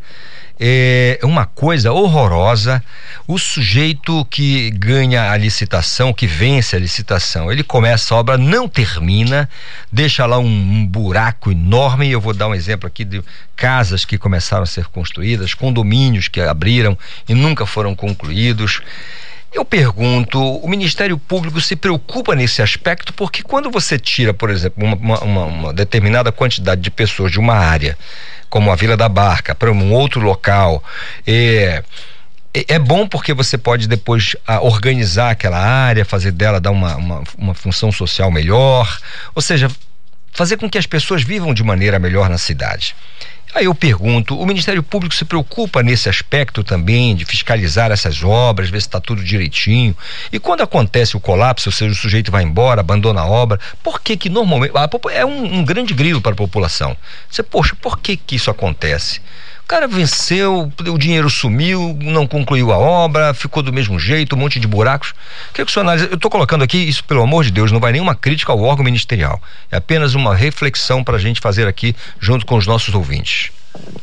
é uma coisa horrorosa. O sujeito que ganha a licitação, que vence a licitação, ele começa a obra, não termina, deixa lá um, um buraco enorme. Eu vou dar um exemplo aqui de casas que começaram a ser construídas, condomínios que abriram e nunca foram concluídos. Eu pergunto, o Ministério Público se preocupa nesse aspecto porque quando você tira, por exemplo, uma, uma, uma determinada quantidade de pessoas de uma área como a Vila da Barca, para um outro local. É, é, é bom porque você pode depois a, organizar aquela área, fazer dela dar uma, uma, uma função social melhor, ou seja, fazer com que as pessoas vivam de maneira melhor na cidade. Aí eu pergunto: o Ministério Público se preocupa nesse aspecto também de fiscalizar essas obras, ver se está tudo direitinho? E quando acontece o colapso, ou seja, o sujeito vai embora, abandona a obra, por que que normalmente. é um, um grande grilo para a população. Você, poxa, por que que isso acontece? O cara venceu, o dinheiro sumiu, não concluiu a obra, ficou do mesmo jeito, um monte de buracos. É que o senhor? Eu estou colocando aqui, isso pelo amor de Deus, não vai nenhuma crítica ao órgão ministerial. É apenas uma reflexão para a gente fazer aqui junto com os nossos ouvintes.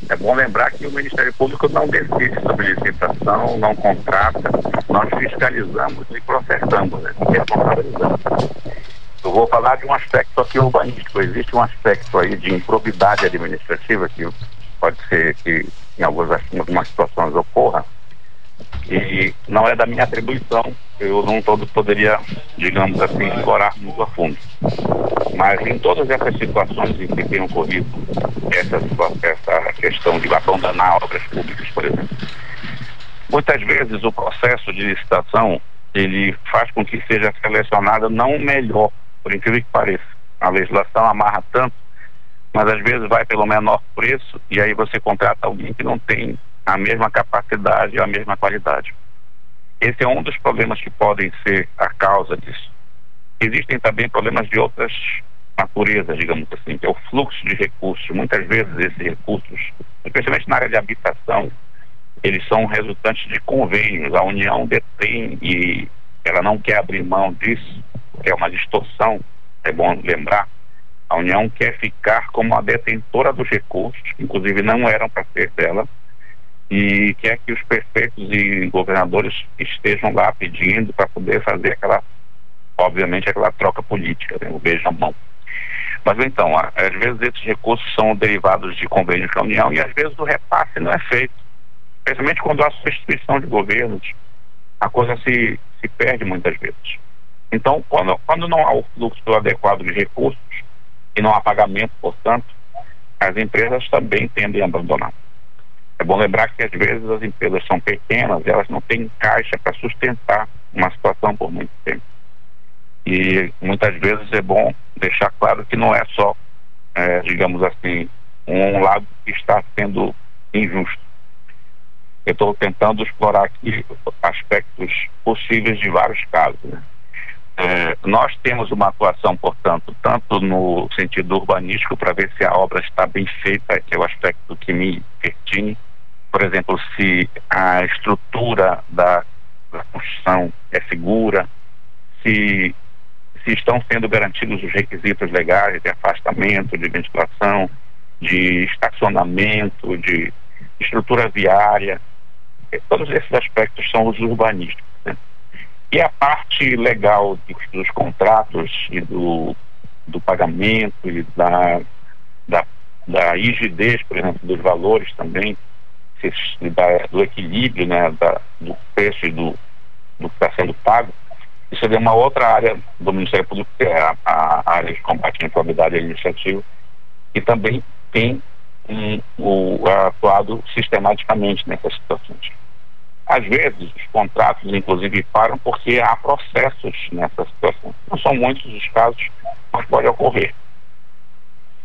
É bom lembrar que o Ministério Público não decide sobre licitação, não contrata, nós fiscalizamos e processamos, né? responsabilizamos. Eu vou falar de um aspecto aqui urbanístico. Existe um aspecto aí de improbidade administrativa que pode ser que em algumas, algumas situações ocorra e não é da minha atribuição. Eu não todo poderia, digamos assim, explorar muito a fundo. Mas em todas essas situações em que tem ocorrido essa, essa questão de abandonar obras públicas, por exemplo, muitas vezes o processo de licitação ele faz com que seja selecionada não o melhor, por incrível que pareça. A legislação amarra tanto, mas às vezes vai pelo menor preço e aí você contrata alguém que não tem a mesma capacidade e a mesma qualidade. Esse é um dos problemas que podem ser a causa disso. Existem também problemas de outras naturezas, digamos assim, que é o fluxo de recursos. Muitas vezes esses recursos, especialmente na área de habitação, eles são resultantes de convênios. A União detém e ela não quer abrir mão disso, que é uma distorção, é bom lembrar. A União quer ficar como a detentora dos recursos, inclusive não eram para ser dela, e quer que os prefeitos e governadores estejam lá pedindo para poder fazer aquela, obviamente, aquela troca política, né, o beijo na mão. Mas então, às vezes esses recursos são derivados de convênios com a União e às vezes o repasse não é feito. Especialmente quando há substituição de governos, a coisa se, se perde muitas vezes. Então, quando, quando não há o fluxo adequado de recursos e não há pagamento, portanto, as empresas também tendem a abandonar. É bom lembrar que às vezes as empresas são pequenas, elas não têm caixa para sustentar uma situação por muito tempo. E muitas vezes é bom deixar claro que não é só, é, digamos assim, um lado que está sendo injusto. Eu estou tentando explorar aqui aspectos possíveis de vários casos. Né? É, nós temos uma atuação, portanto, tanto no sentido urbanístico para ver se a obra está bem feita, que é o aspecto que me pertine. Por exemplo, se a estrutura da, da construção é segura, se, se estão sendo garantidos os requisitos legais de afastamento, de ventilação, de estacionamento, de estrutura viária. Todos esses aspectos são os urbanísticos. E a parte legal dos contratos e do, do pagamento e da, da, da rigidez, por exemplo, dos valores também, da, do equilíbrio né, da, do preço e do, do que está sendo pago, isso é uma outra área do Ministério Público, que é a, a área de combate à improbidade administrativa, que também tem um, o, atuado sistematicamente nessas situações. Às vezes, os contratos, inclusive, param porque há processos nessa situação. Não são muitos os casos, mas pode ocorrer.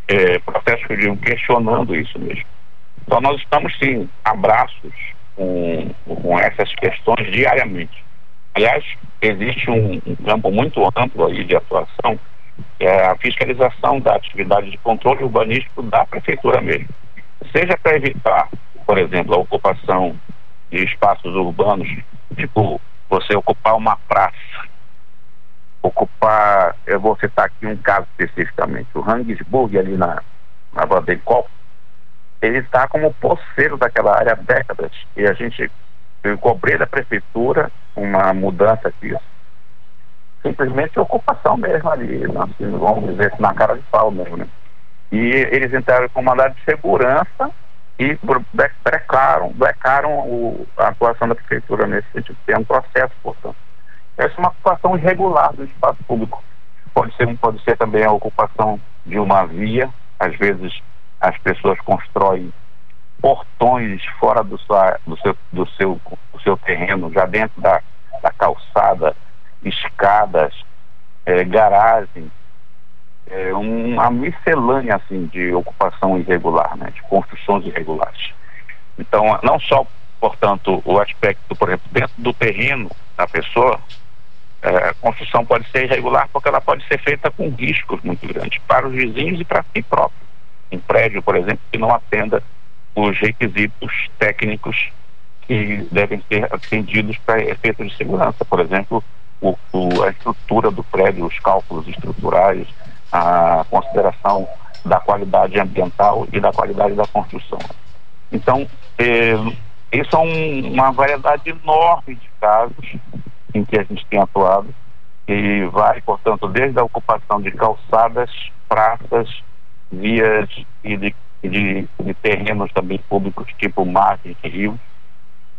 É, processos que eu digo questionando isso mesmo. Então, nós estamos, sim, abraços com, com essas questões diariamente. Aliás, existe um, um campo muito amplo aí de atuação, que é a fiscalização da atividade de controle urbanístico da prefeitura mesmo. Seja para evitar, por exemplo, a ocupação de espaços urbanos, tipo você ocupar uma praça, ocupar, eu vou citar aqui um caso especificamente, o Rangisburg ali na, na Vandenkopf, ele está como poceiro daquela área há décadas e a gente eu cobrei da prefeitura uma mudança disso. Simplesmente ocupação mesmo ali, assim, vamos dizer na cara de pau mesmo, né? E eles entraram com mandado de segurança e brecaram, brecaram o, a atuação da prefeitura nesse sentido. Tem um processo, portanto. Essa é uma ocupação irregular do espaço público. Pode ser, pode ser também a ocupação de uma via, às vezes as pessoas constroem portões fora do, sua, do, seu, do, seu, do seu terreno, já dentro da, da calçada, escadas, é, garagens, é, uma miscelânea assim de ocupação irregular, né, de construções irregulares. Então, não só, portanto, o aspecto, por exemplo, dentro do terreno da pessoa, é, a construção pode ser irregular porque ela pode ser feita com riscos muito grandes para os vizinhos e para si próprio. Um prédio, por exemplo, que não atenda os requisitos técnicos que devem ser atendidos para efeitos de segurança. Por exemplo, o, o, a estrutura do prédio, os cálculos estruturais, a consideração da qualidade ambiental e da qualidade da construção. Então, eh, isso é um, uma variedade enorme de casos em que a gente tem atuado e vai, portanto, desde a ocupação de calçadas, praças, vias e de, de, de terrenos também públicos, tipo margens rios,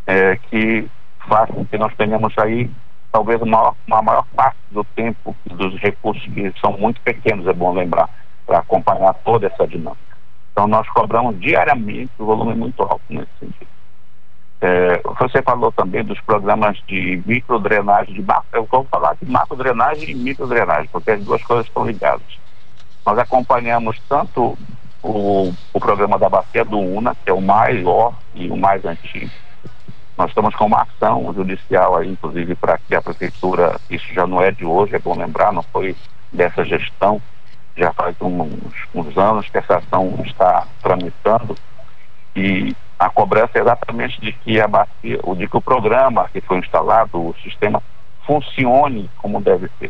é, que faz com que nós tenhamos aí talvez uma, maior parte do tempo dos recursos que são muito pequenos, é bom lembrar, para acompanhar toda essa dinâmica. Então nós cobramos diariamente um volume muito alto nesse sentido. É, você falou também dos programas de microdrenagem, de macro, eu vou falar de macrodrenagem e microdrenagem, porque as duas coisas estão ligadas. Nós acompanhamos tanto o, o programa da Bacia do UNA, que é o maior e o mais antigo. Nós estamos com uma ação judicial aí, inclusive, para que a prefeitura, isso já não é de hoje, é bom lembrar, não foi dessa gestão, já faz uns, uns anos que essa ação está tramitando e a cobrança é exatamente de que a bacia, de que o programa que foi instalado, o sistema, funcione como deve ser.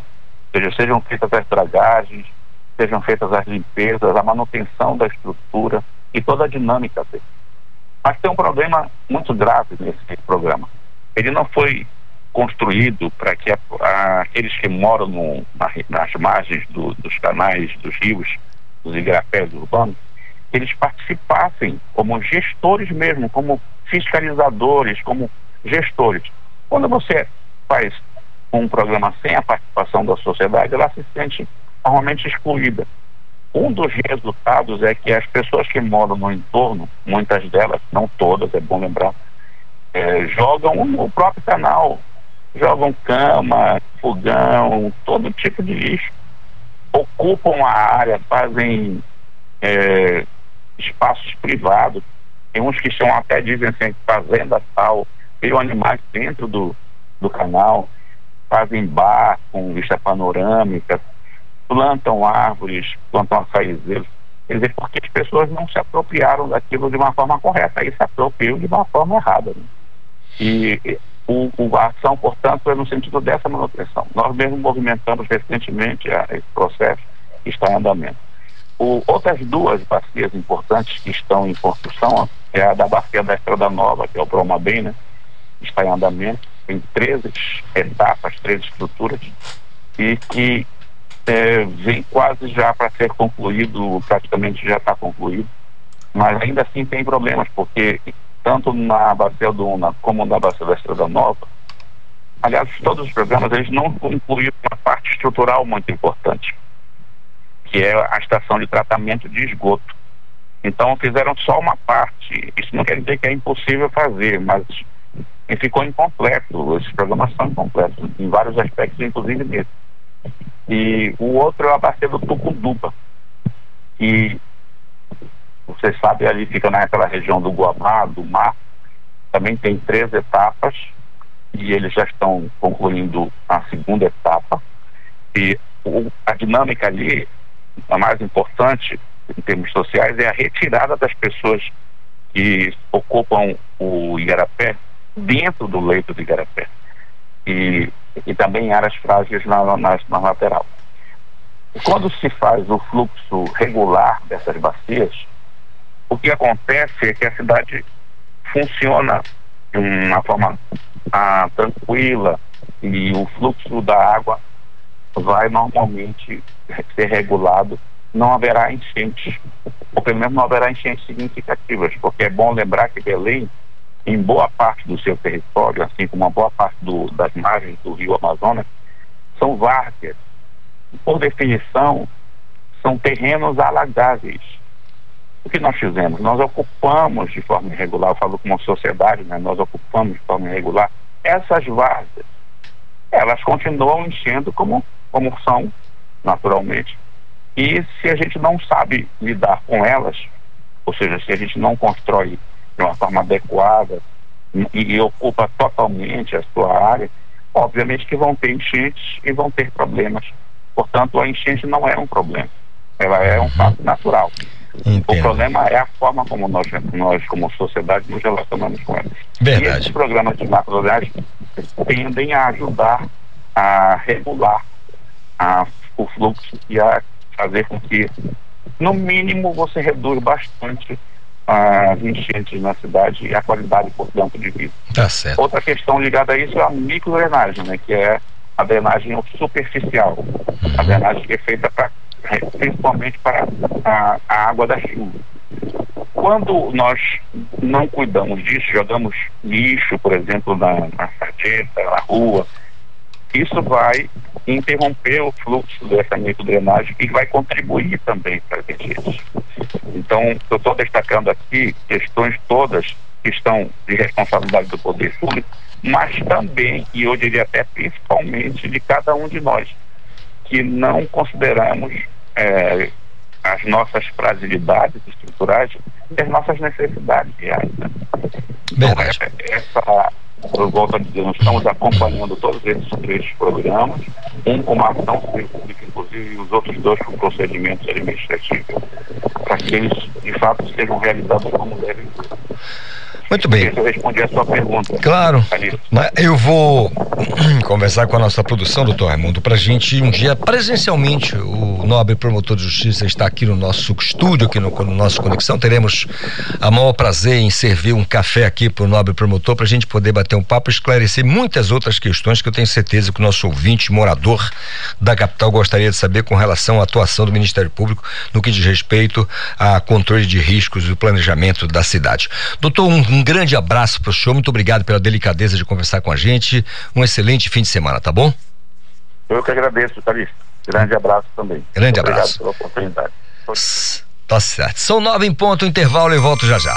Ou seja, sejam feitas as dragagens, sejam feitas as limpezas, a manutenção da estrutura e toda a dinâmica dele. Mas tem um problema muito grave nesse programa. Ele não foi construído para que a, a, aqueles que moram no, na, nas margens do, dos canais, dos rios, dos igrapés urbanos, eles participassem como gestores mesmo, como fiscalizadores, como gestores. Quando você faz um programa sem a participação da sociedade, ela se sente normalmente excluída. Um dos resultados é que as pessoas que moram no entorno, muitas delas, não todas, é bom lembrar, é, jogam no próprio canal, jogam cama, fogão, todo tipo de lixo, ocupam a área, fazem é, espaços privados. Tem uns que são até dizem assim, fazenda tal, tem animais dentro do, do canal, fazem bar com vista panorâmica, plantam árvores, plantam açaizeiros. Quer dizer, porque as pessoas não se apropriaram daquilo de uma forma correta, aí se apropriam de uma forma errada. Né? E o, o, a ação, portanto, é no sentido dessa manutenção. Nós mesmo movimentamos recentemente a, esse processo que está em andamento. O, outras duas bacias importantes que estão em construção é a da bacia da Estrada Nova, que é o Promabem, né? Está em andamento, tem 13 etapas, 13 estruturas, e que é, vem quase já para ser concluído, praticamente já está concluído, mas ainda assim tem problemas, porque tanto na Bacia do Una como na Bacia da Estrada Nova, aliás, todos os programas eles não incluíram uma parte estrutural muito importante que é a estação de tratamento de esgoto. Então fizeram só uma parte. Isso não quer dizer que é impossível fazer, mas ficou incompleto. Esses programas são incompletos em vários aspectos, inclusive nesse. E o outro é a bacia do Tucunduba. E vocês sabem, ali fica naquela região do Guamá, do mar. Também tem três etapas e eles já estão concluindo a segunda etapa. E o, a dinâmica ali a mais importante em termos sociais é a retirada das pessoas que ocupam o Igarapé dentro do leito do Igarapé e, e também áreas frágeis na, na, na lateral. Quando se faz o fluxo regular dessas bacias, o que acontece é que a cidade funciona de uma forma ah, tranquila e o fluxo da água vai normalmente ser regulado, não haverá enchentes, ou pelo menos não haverá enchentes significativas, porque é bom lembrar que Belém, em boa parte do seu território, assim como uma boa parte do, das margens do rio Amazonas, são várzeas. Por definição, são terrenos alagáveis. O que nós fizemos? Nós ocupamos de forma irregular, eu falo como sociedade, né? nós ocupamos de forma irregular essas várzeas. Elas continuam enchendo como como são, naturalmente. E se a gente não sabe lidar com elas, ou seja, se a gente não constrói de uma forma adequada e, e ocupa totalmente a sua área, obviamente que vão ter enchentes e vão ter problemas. Portanto, a enchente não é um problema, ela é um fato natural. Entendo. O problema é a forma como nós, nós como sociedade, nos relacionamos com elas. Verdade. E esses programas de macrodrenagem tendem a ajudar a regular a, o fluxo e a fazer com que, no mínimo, você reduz bastante as enchentes na cidade e a qualidade, portanto, de vida. Tá. Outra questão ligada a isso é a microdrenagem, né, que é a drenagem superficial, a drenagem que é feita pra, principalmente para a, a água da chuva. Quando nós não cuidamos disso, jogamos lixo, por exemplo, na, na sarjeta, na rua, isso vai interromper o fluxo dessa microdrenagem e vai contribuir também para as enchentes. Então, eu estou destacando aqui questões todas que estão de responsabilidade do poder público, mas também, e eu diria até principalmente, de cada um de nós, que não consideramos é, as nossas fragilidades estruturais e as nossas necessidades reais. Né? Então, essa, eu volto a dizer, nós estamos acompanhando todos esses três programas, um com uma ação pública, inclusive, e os outros dois com procedimentos administrativos, para que eles, de fato, sejam realizados como devem ser. Muito bem. Eu respondi a sua pergunta. Claro. Mas eu vou conversar com a nossa produção, doutor Raimundo, para a gente um dia presencialmente, o nobre promotor de justiça está aqui no nosso estúdio, aqui no, no nosso Conexão. Teremos a maior prazer em servir um café aqui para o nobre promotor, para a gente poder bater um papo e esclarecer muitas outras questões que eu tenho certeza que o nosso ouvinte, morador da capital, gostaria de saber com relação à atuação do Ministério Público no que diz respeito a controle de riscos e o planejamento da cidade. Doutor, um, um grande abraço para o senhor, muito obrigado pela delicadeza de conversar com a gente. Um excelente fim de semana, tá bom? Eu que agradeço, Calixto. Grande abraço também. Grande Obrigado abraço. pela oportunidade. Tá certo. São nove em ponto, intervalo e volto já já.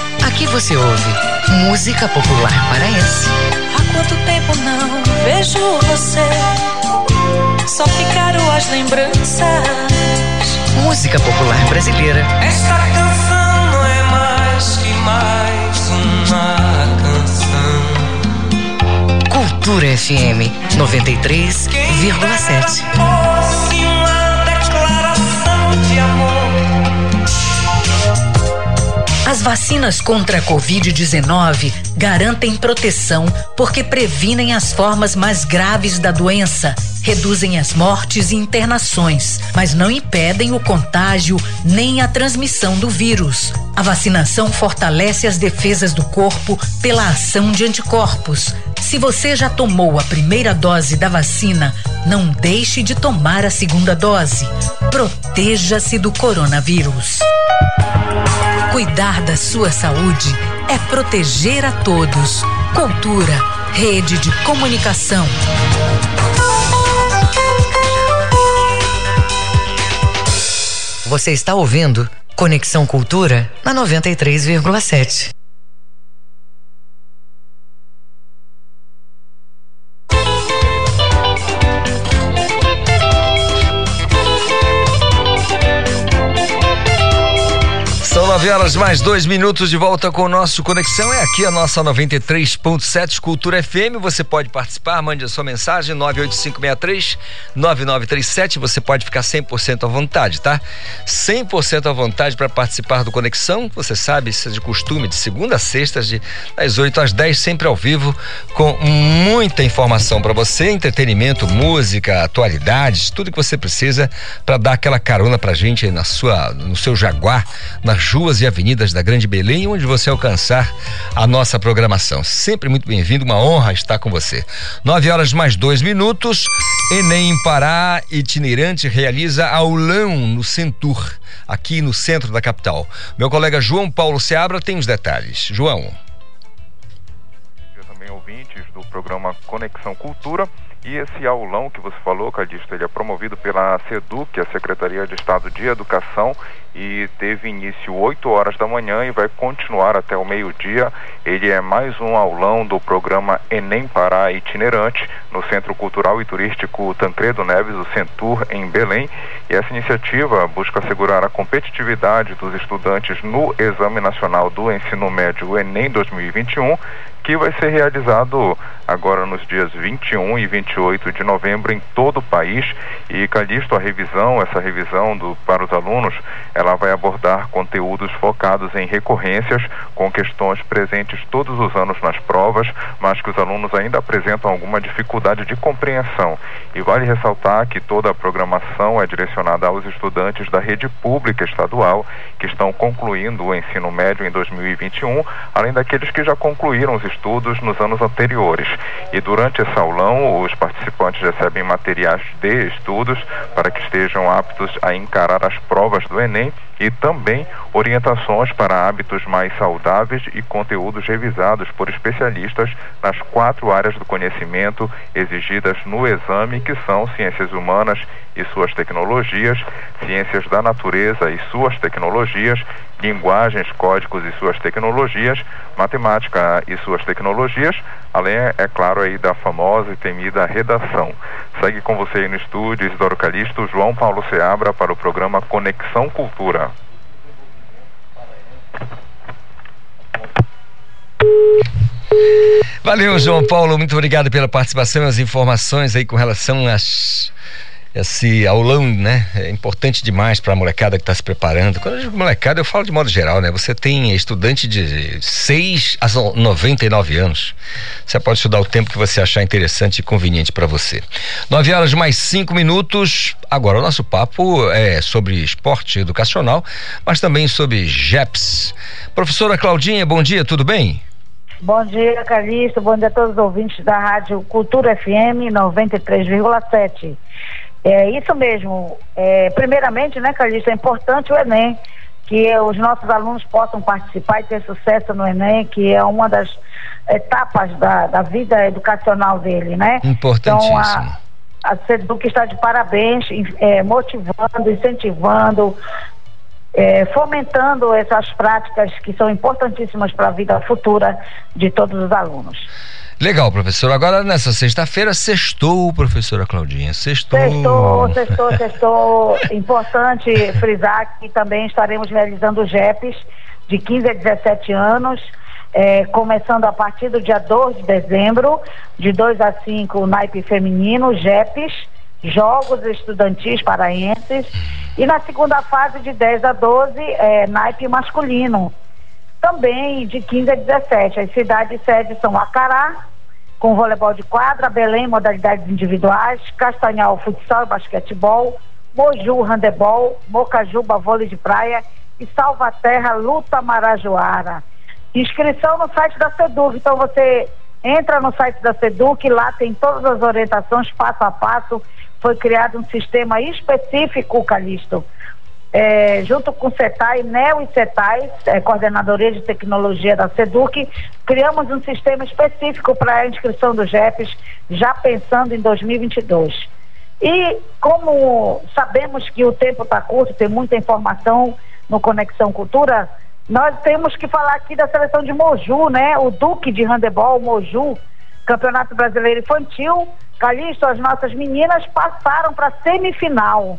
Aqui você ouve música popular paraense. Há quanto tempo não vejo você? Só ficaram as lembranças. Música popular brasileira. Esta canção não é mais que mais uma canção. Cultura FM 93,7. Fosse uma declaração de amor. As vacinas contra a Covid-19 garantem proteção porque previnem as formas mais graves da doença, reduzem as mortes e internações, mas não impedem o contágio nem a transmissão do vírus. A vacinação fortalece as defesas do corpo pela ação de anticorpos. Se você já tomou a primeira dose da vacina, não deixe de tomar a segunda dose. Proteja-se do coronavírus. Cuidar da sua saúde é proteger a todos. Cultura, rede de comunicação. Você está ouvindo Conexão Cultura na 93,7. São nove horas mais dois minutos de volta com o nosso Conexão. É aqui a nossa 93.7 Cultura FM. Você pode participar, mande a sua mensagem 98563 9937. Você pode ficar 100% à vontade, tá? 100% à vontade para participar do Conexão. Você sabe, isso é de costume, de segunda a sexta, de, das 8 às 10, sempre ao vivo, com muita informação para você, entretenimento, música, atualidades, tudo que você precisa para dar aquela carona pra gente na sua, no seu Jaguar, nas ruas e avenidas da Grande Belém, onde você alcançar a nossa programação. Sempre muito bem-vindo, uma honra estar com você. Nove horas mais dois minutos. Enem Pará itinerante realiza aulão no Centur, aqui no centro da capital. Meu colega João Paulo Seabra tem os detalhes. João. dia também ouvintes do programa Conexão Cultura. E esse aulão que você falou, Cadisto, ele é promovido pela SEDUC, a Secretaria de Estado de Educação, e teve início 8 horas da manhã e vai continuar até o meio-dia. Ele é mais um aulão do programa Enem Pará Itinerante no Centro Cultural e Turístico Tancredo Neves, o Centur, em Belém. E essa iniciativa busca assegurar a competitividade dos estudantes no Exame Nacional do Ensino Médio Enem 2021 que vai ser realizado agora nos dias 21 e 28 de novembro em todo o país. E Calixto, a revisão, essa revisão do, para os alunos, ela vai abordar conteúdos focados em recorrências, com questões presentes todos os anos nas provas, mas que os alunos ainda apresentam alguma dificuldade de compreensão. E vale ressaltar que toda a programação é direcionada aos estudantes da rede pública estadual que estão concluindo o ensino médio em 2021, além daqueles que já concluíram os estudos nos anos anteriores. E durante esse aulão, os participantes recebem materiais de estudos para que estejam aptos a encarar as provas do Enem e também orientações para hábitos mais saudáveis e conteúdos revisados por especialistas nas quatro áreas do conhecimento exigidas no exame, que são ciências humanas e suas tecnologias, ciências da natureza e suas tecnologias, linguagens, códigos e suas tecnologias, matemática e suas tecnologias, além, é claro, aí da famosa e temida redação. Segue com você aí no estúdio, Isidoro Calixto, João Paulo Seabra para o programa Conexão Cultura. Valeu, João Paulo, muito obrigado pela participação e as informações aí com relação às esse aulão, né? É importante demais para a molecada que está se preparando. Quando eu digo molecada, eu falo de modo geral, né? Você tem estudante de 6 a 99 anos. Você pode estudar o tempo que você achar interessante e conveniente para você. 9 horas mais 5 minutos. Agora, o nosso papo é sobre esporte educacional, mas também sobre JEPS. Professora Claudinha, bom dia, tudo bem? Bom dia, Calixto. Bom dia a todos os ouvintes da Rádio Cultura FM 93,7. É isso mesmo. É, primeiramente, né, Calixto, é importante o Enem, que os nossos alunos possam participar e ter sucesso no Enem, que é uma das etapas da, da vida educacional dele, né? Importantíssimo. Então, a, a SEDUC está de parabéns, é, motivando, incentivando, é, fomentando essas práticas que são importantíssimas para a vida futura de todos os alunos. Legal, professor. Agora, nessa sexta-feira, sextou, professora Claudinha. Sextou. Sextou, sextou, sextou. Importante frisar que também estaremos realizando JEPs de 15 a 17 anos, é, começando a partir do dia 2 de dezembro, de 2 a 5, o naipe feminino, JEPs, Jogos Estudantis Paraenses, e na segunda fase, de 10 a 12, é, naipe masculino. Também de 15 a 17. As cidades sedes são Acará, com voleibol de quadra, Belém, modalidades individuais, Castanhal, futsal e basquetebol, Moju, handebol, Mocajuba, vôlei de praia e Salvaterra, luta marajoara. Inscrição no site da SEDUC, então você entra no site da SEDUC, lá tem todas as orientações passo a passo, foi criado um sistema específico, Calixto, é, junto com o CETAI, NEO e CETAI, é, Coordenadoria de Tecnologia da SEDUC, criamos um sistema específico para a inscrição dos JEPs, já pensando em 2022. E como sabemos que o tempo está curto, tem muita informação no Conexão Cultura, nós temos que falar aqui da seleção de Moju, né? O Duque de Handebol, Moju, Campeonato Brasileiro Infantil. Calixto, as nossas meninas passaram para a semifinal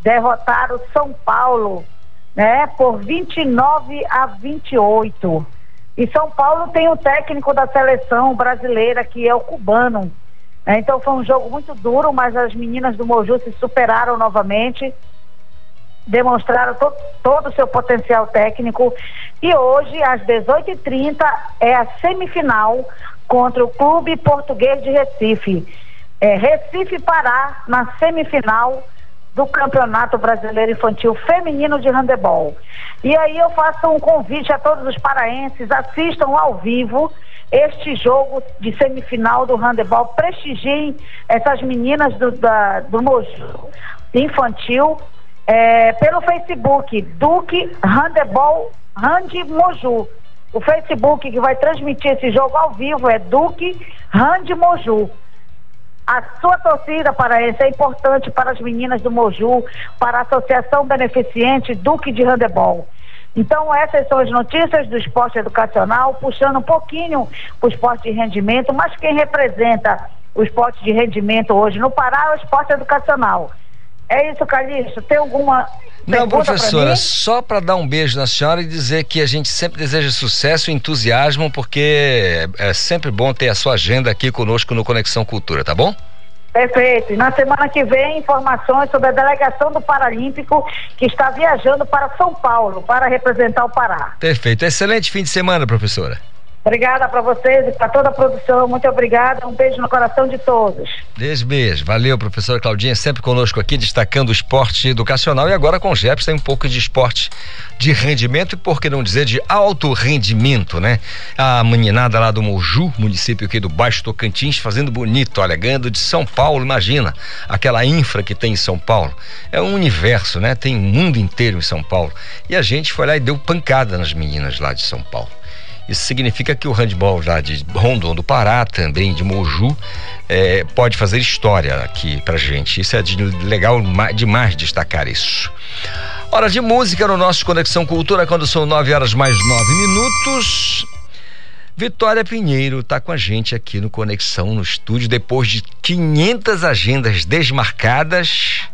derrotaram São Paulo, né, por 29 a 28. E São Paulo tem o técnico da seleção brasileira, que é o cubano. Né? Então foi um jogo muito duro, mas as meninas do Moju se superaram novamente, demonstraram to todo o seu potencial técnico. E hoje, às 18h30, é a semifinal contra o Clube Português de Recife. É, Recife Pará na semifinal do Campeonato Brasileiro Infantil Feminino de Handebol. E aí eu faço um convite a todos os paraenses, assistam ao vivo este jogo de semifinal do handebol, prestigiem essas meninas do, da, do Moju infantil é, pelo Facebook, Duque Handebol Hande Moju. O Facebook que vai transmitir esse jogo ao vivo é Duque Hande Moju. A sua torcida paraense é importante para as meninas do Moju, para a Associação Beneficiente Duque de Handebol. Então, essas são as notícias do esporte educacional, puxando um pouquinho o esporte de rendimento, mas quem representa o esporte de rendimento hoje no Pará é o esporte educacional. É isso, Calixto? Tem alguma. Não, professora, só para dar um beijo na senhora e dizer que a gente sempre deseja sucesso e entusiasmo, porque é sempre bom ter a sua agenda aqui conosco no Conexão Cultura, tá bom? Perfeito. E na semana que vem, informações sobre a delegação do Paralímpico que está viajando para São Paulo para representar o Pará. Perfeito. Excelente fim de semana, professora. Obrigada para vocês e para toda a produção. Muito obrigada. Um beijo no coração de todos. Beijo, beijo. Valeu, professora Claudinha, sempre conosco aqui, destacando o esporte educacional e agora com o Jeps tem um pouco de esporte de rendimento e por que não dizer de alto rendimento, né? A meninada lá do Moju, município aqui do Baixo Tocantins, fazendo bonito, olha, ganhando de São Paulo, imagina, aquela infra que tem em São Paulo. É um universo, né? Tem um mundo inteiro em São Paulo. E a gente foi lá e deu pancada nas meninas lá de São Paulo. Isso significa que o handball de Rondon do Pará, também de Moju, é, pode fazer história aqui pra gente. Isso é de, legal demais destacar isso. Hora de música no nosso Conexão Cultura, quando são nove horas mais nove minutos. Vitória Pinheiro está com a gente aqui no Conexão, no estúdio, depois de 500 agendas desmarcadas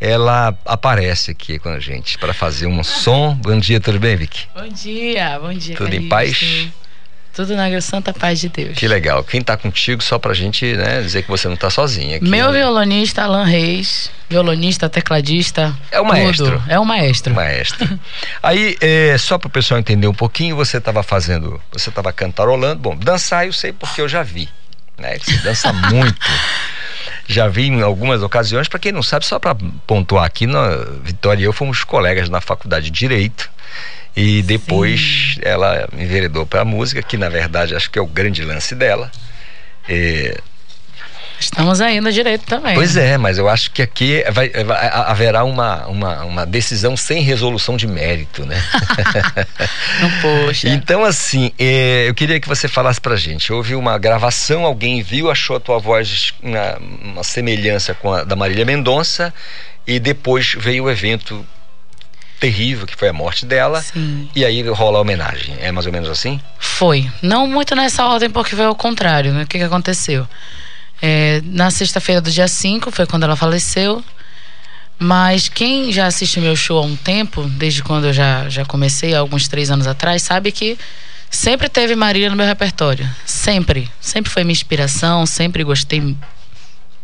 ela aparece aqui com a gente para fazer um som. Bom dia, tudo bem, Vicky? Bom dia, bom dia. Tudo em paz? Tudo na santa paz de Deus. Que legal. Quem está contigo, só pra gente né, dizer que você não está sozinha. Aqui, Meu né? violonista, Alan Reis. Violonista, tecladista. É o maestro. É o maestro. Maestro. Aí, é, só para o pessoal entender um pouquinho, você estava fazendo. Você estava cantarolando. Bom, dançar eu sei porque eu já vi. Né? Você dança muito. Já vi em algumas ocasiões, para quem não sabe, só para pontuar aqui, nós, Vitória e eu fomos colegas na faculdade de Direito. E depois Sim. ela enveredou para a música, que na verdade acho que é o grande lance dela. É, Estamos ainda direito também. Pois é, mas eu acho que aqui vai, vai, haverá uma, uma, uma, decisão sem resolução de mérito, né? Poxa. Então, assim, é, eu queria que você falasse pra gente. Houve uma gravação, alguém viu, achou a tua voz uma, uma semelhança com a da Marília Mendonça, e depois veio o evento terrível que foi a morte dela. Sim. E aí rola a homenagem. É mais ou menos assim? Foi. Não muito nessa ordem, porque foi ao contrário, né? O que, que aconteceu? É, na sexta-feira do dia 5 foi quando ela faleceu. Mas quem já assiste meu show há um tempo, desde quando eu já, já comecei, há alguns três anos atrás, sabe que sempre teve Marília no meu repertório. Sempre. Sempre foi minha inspiração, sempre gostei,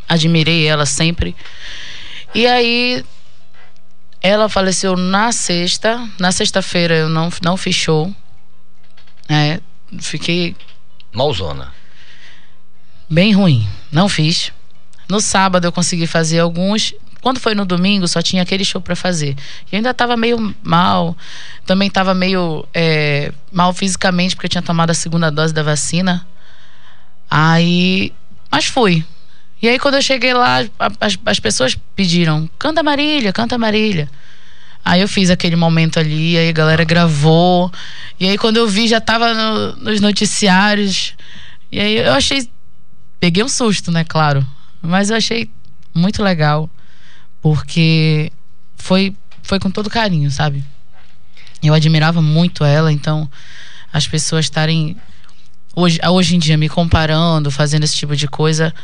admirei ela sempre. E aí, ela faleceu na sexta. Na sexta-feira eu não, não fiz show. É, fiquei. Malzona bem ruim. Não fiz. No sábado eu consegui fazer alguns. Quando foi no domingo, só tinha aquele show para fazer. E ainda tava meio mal. Também tava meio é, mal fisicamente, porque eu tinha tomado a segunda dose da vacina. Aí. Mas fui. E aí, quando eu cheguei lá, as, as pessoas pediram: canta Marília, canta Marília. Aí eu fiz aquele momento ali, aí a galera gravou. E aí, quando eu vi, já tava no, nos noticiários. E aí eu achei Peguei um susto, né, claro. Mas eu achei muito legal, porque foi, foi com todo carinho, sabe? Eu admirava muito ela, então as pessoas estarem hoje, hoje em dia me comparando, fazendo esse tipo de coisa,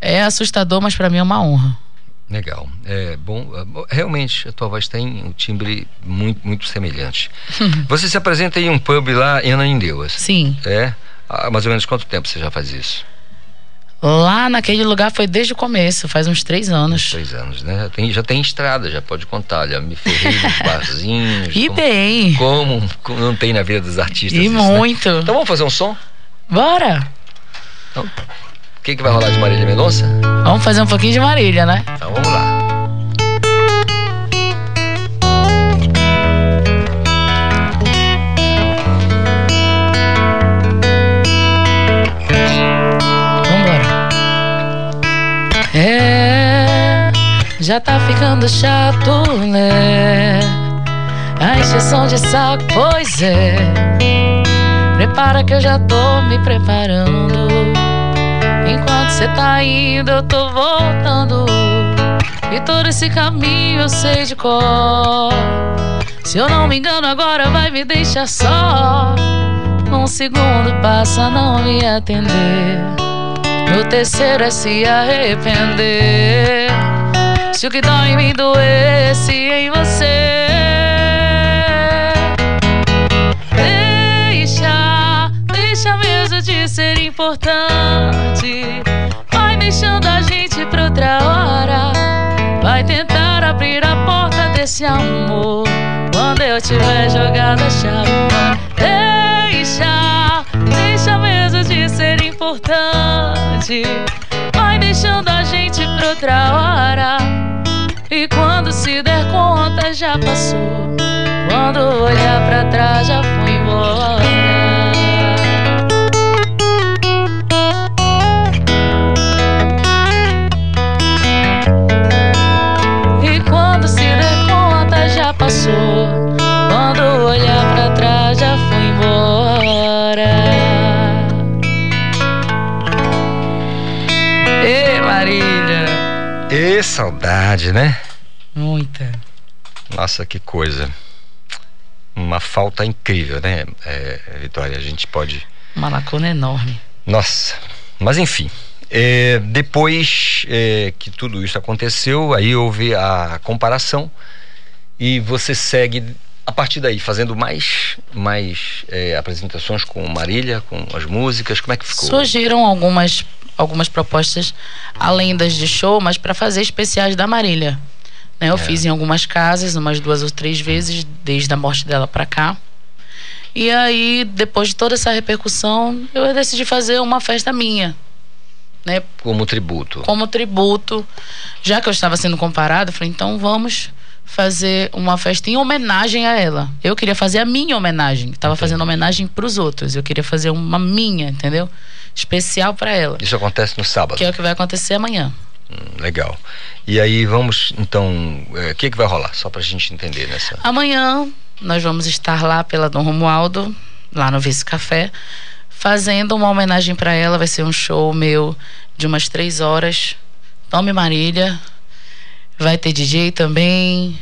é assustador, mas para mim é uma honra. Legal. É bom, realmente a tua voz tem um timbre muito, muito semelhante. você se apresenta em um pub lá em Ananindeua. Sim. É? Há mais ou menos quanto tempo você já faz isso? Lá naquele lugar foi desde o começo, faz uns três anos. três anos, né? Já tem, já tem estrada, já pode contar. Já me ferrei nos barzinhos. E como, bem. Como, como, não tem na vida dos artistas. E isso, muito. Né? Então vamos fazer um som? Bora! Então, o que, que vai rolar de Marília Mendonça? Vamos fazer um pouquinho de Marília, né? Então vamos lá. Já tá ficando chato, né? A injeção de saco, pois é. Prepara que eu já tô me preparando. Enquanto Você tá indo, eu tô voltando. E todo esse caminho eu sei de cor. Se eu não me engano, agora vai me deixar só. Um segundo passa a não me atender. No terceiro é se arrepender. Se o que dói em mim em você. Deixa, deixa mesmo de ser importante. Vai deixando a gente pra outra hora. Vai tentar abrir a porta desse amor. Quando eu tiver jogado a chave. Deixa, deixa mesmo de ser importante. Deixando a gente pra outra hora. E quando se der conta já passou. Quando olhar pra trás já foi embora. Saudade, né? Muita. Nossa, que coisa. Uma falta incrível, né, é, Vitória? A gente pode. Uma lacuna enorme. Nossa. Mas enfim. é, depois é, que tudo isso aconteceu, aí houve a comparação e você segue a partir daí fazendo mais, mais é, apresentações com Marília, com as músicas. Como é que ficou? Surgiram algumas, algumas propostas além das de show, mas para fazer especiais da Marília. Né, Eu É. fiz em algumas casas, umas duas ou três vezes, desde a morte dela pra cá. E aí, depois de toda essa repercussão, eu decidi fazer uma festa minha. Né, Como tributo. como tributo. Já que eu estava sendo comparada, eu falei, então vamos fazer uma festa em homenagem a ela. Eu queria fazer a minha homenagem. Estava fazendo homenagem para os outros. Eu queria fazer uma minha, entendeu? Especial para ela. Isso acontece no sábado. Que é o que vai acontecer amanhã. Hum, Legal. E aí vamos, então, é, o que que vai rolar? Só pra gente entender nessa. Amanhã nós vamos estar lá pela Dom Romualdo, lá no Vice Café, fazendo uma homenagem para ela. Vai ser um show meu de umas três horas. Tome Marília. Vai ter DJ também.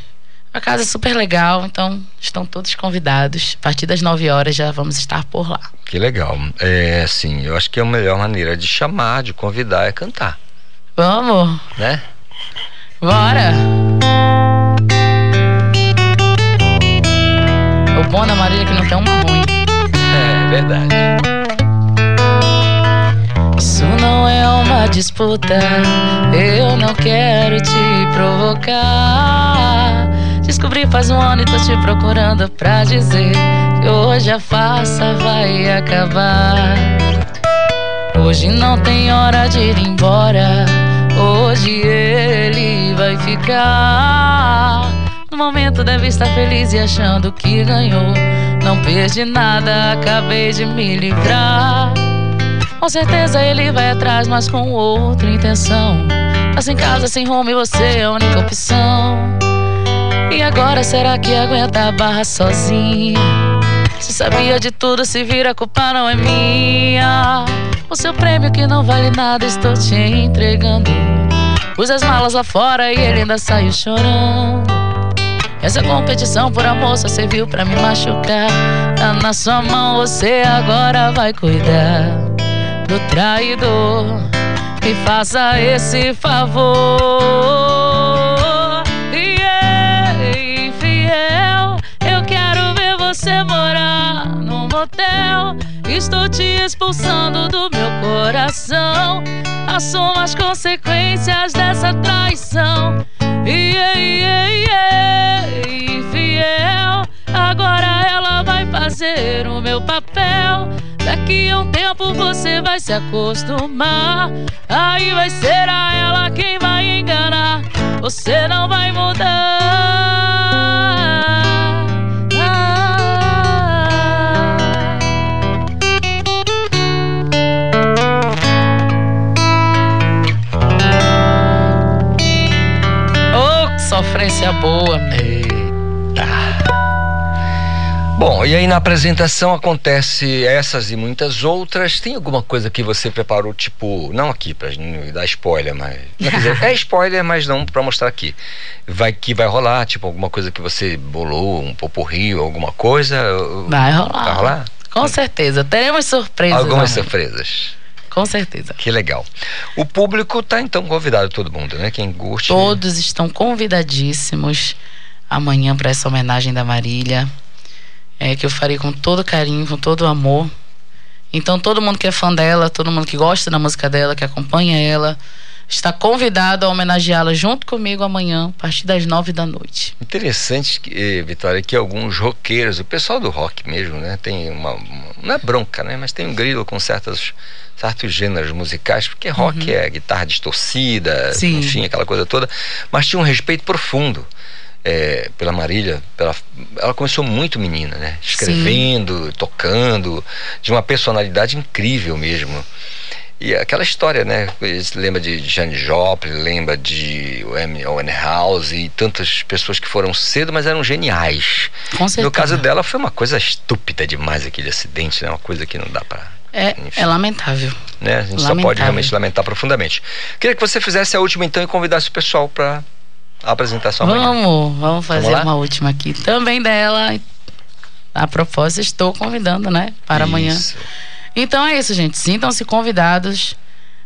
A casa é super legal, então estão todos convidados. A partir das 9 horas já vamos estar por lá. Que legal. É, assim, eu acho que a melhor maneira de chamar, de convidar é cantar, Vamos? né? Bora! O bom da Marília é que não tem uma ruim. É verdade. Isso não é uma disputa, eu não quero te provocar. Descobri faz um ano e tô te procurando pra dizer que hoje a farsa vai acabar. Hoje não tem hora de ir embora, hoje ele vai ficar. No momento deve estar feliz e achando que ganhou. Não perdi nada, acabei de me livrar. Com certeza ele vai atrás, mas com outra intenção. Tá sem casa, sem rumo e você é a única opção. E agora será que aguenta a barra sozinha? Se sabia de tudo, se vira, a culpa não é minha. O seu prêmio que não vale nada, estou te entregando. Pus as malas lá fora e ele ainda saiu chorando. Essa competição por amor só serviu pra me machucar. Tá na sua mão, você agora vai cuidar do traidor. Me faça esse favor. Yeah, infiel, eu quero ver você morar num motel. Estou te expulsando do meu coração. Assuma as consequências dessa traição. Yeah, yeah, yeah, infiel. Agora ela vai fazer o meu papel. Daqui a um tempo você vai se acostumar. Aí vai ser a ela quem vai enganar. Você não vai mudar. Oh, sofrência boa. Bom, e aí na apresentação acontece essas e muitas outras. Tem alguma coisa que você preparou, tipo, não aqui pra não dar spoiler, mas. Dizer, é spoiler, mas não pra mostrar aqui. Vai que vai rolar, tipo, alguma coisa que você bolou, um poporrio, alguma coisa? Vai rolar. Vai rolar? Com certeza. Teremos surpresas. Algumas amanhã. surpresas. Com certeza. Que legal. O público tá então convidado todo mundo, né? Quem curte. Todos estão convidadíssimos amanhã para essa homenagem da Marília, é, que eu farei com todo carinho, com todo amor. Então todo mundo que é fã dela, todo mundo que gosta da música dela, que acompanha ela, está convidado a homenageá-la junto comigo amanhã, a partir das nove da noite. Interessante, eh, Vitória, que alguns roqueiros, o pessoal do rock mesmo, né, tem uma, uma- não é bronca, né, mas tem um grilo com certas, certos gêneros musicais, porque rock Uhum. é guitarra distorcida, Sim. enfim, aquela coisa toda, mas tinha um respeito profundo. Eh, pela Marília, pela, ela começou muito menina, né? Escrevendo, tocando, de uma personalidade incrível mesmo. E aquela história, né? Lembra de Jane Joplin, lembra de Amy House e tantas pessoas que foram cedo, mas eram geniais. Com certeza. No caso dela foi uma coisa estúpida demais aquele acidente, né? Uma coisa que não dá pra. É, é lamentável. Né? A gente só Lamentável. pode realmente lamentar profundamente. Queria que você fizesse a última então e convidasse o pessoal para a apresentação amanhã. Vamos, vamos fazer Vamos uma última aqui também dela. A propósito, estou convidando, né? Para amanhã. Isso. Então é isso, gente. Sintam-se convidados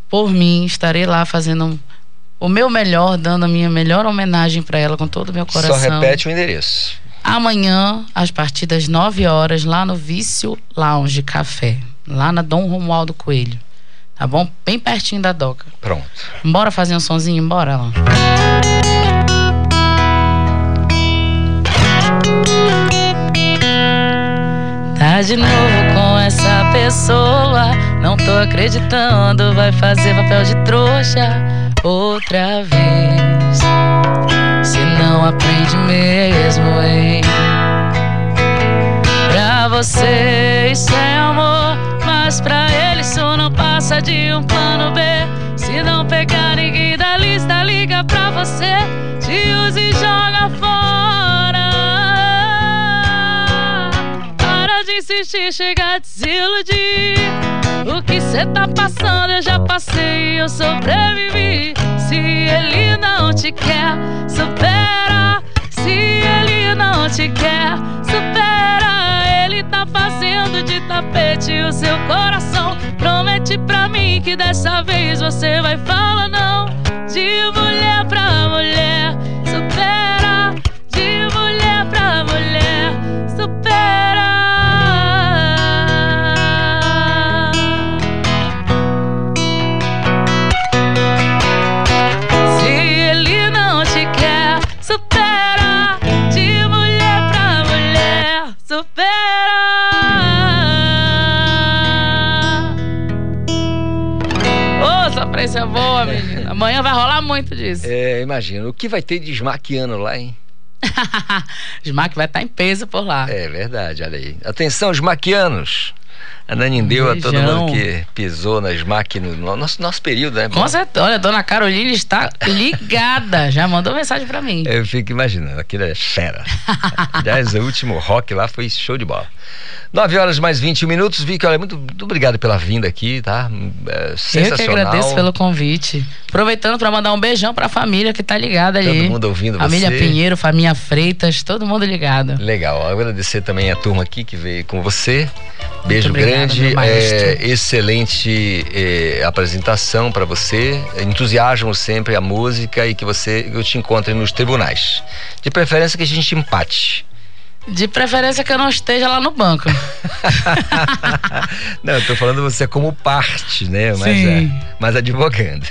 por mim. Estarei lá fazendo o meu melhor, dando a minha melhor homenagem para ela com todo o meu coração. Só repete o endereço. Amanhã, às partir das 9 horas, lá no Vício Lounge Café, lá na Dom Romualdo Coelho. Tá bom? Bem pertinho da doca. Pronto. Bora fazer um sonzinho? Bora lá. Tá de novo com essa pessoa. Não tô acreditando, vai fazer papel de trouxa outra vez. Se não aprende mesmo, hein? Pra você isso é amor, mas pra ele isso não passa de um plano B. Se não pegar ninguém da lista, liga pra você, te usa e joga fora. Para de insistir, chega a desiludir. O que cê tá passando eu já passei, eu sobrevivi. Se ele não te quer, supera. Se ele não te quer, supera. Ele tá fazendo de tapete o seu coração. Promete pra mim que dessa vez você vai falar não. De mulher pra mulher, Amanhã vai rolar muito disso. É, imagina. O que vai ter de esmaquiano lá, hein? Smack vai estar em peso por lá. É verdade, olha aí. Atenção, esmaquianos. A Nanindeu, a todo mundo que pisou na SMAC no no nosso, nosso período, né? Com certeza. Olha, a dona Carolina está ligada. Já mandou mensagem pra mim. Eu fico imaginando, aquilo é fera. Aliás, o último rock lá foi show de bola. 9 horas mais 21 minutos. Vicky, olha, muito, muito obrigado pela vinda aqui, tá? É, Eu que sensacional. agradeço pelo convite. Aproveitando para mandar um beijão pra família que tá ligada ali. Todo mundo ouvindo Família você. Pinheiro, família Freitas, todo mundo ligado. Legal, agradecer também a turma aqui que veio com você. Beijo obrigado, grande, é, excelente é, apresentação para você, entusiasmo sempre a música e que você eu te encontre nos tribunais. De preferência que a gente empate. De preferência que eu não esteja lá no banco. Não, eu tô falando você como parte, né? Mas, Sim. é, mas advogando.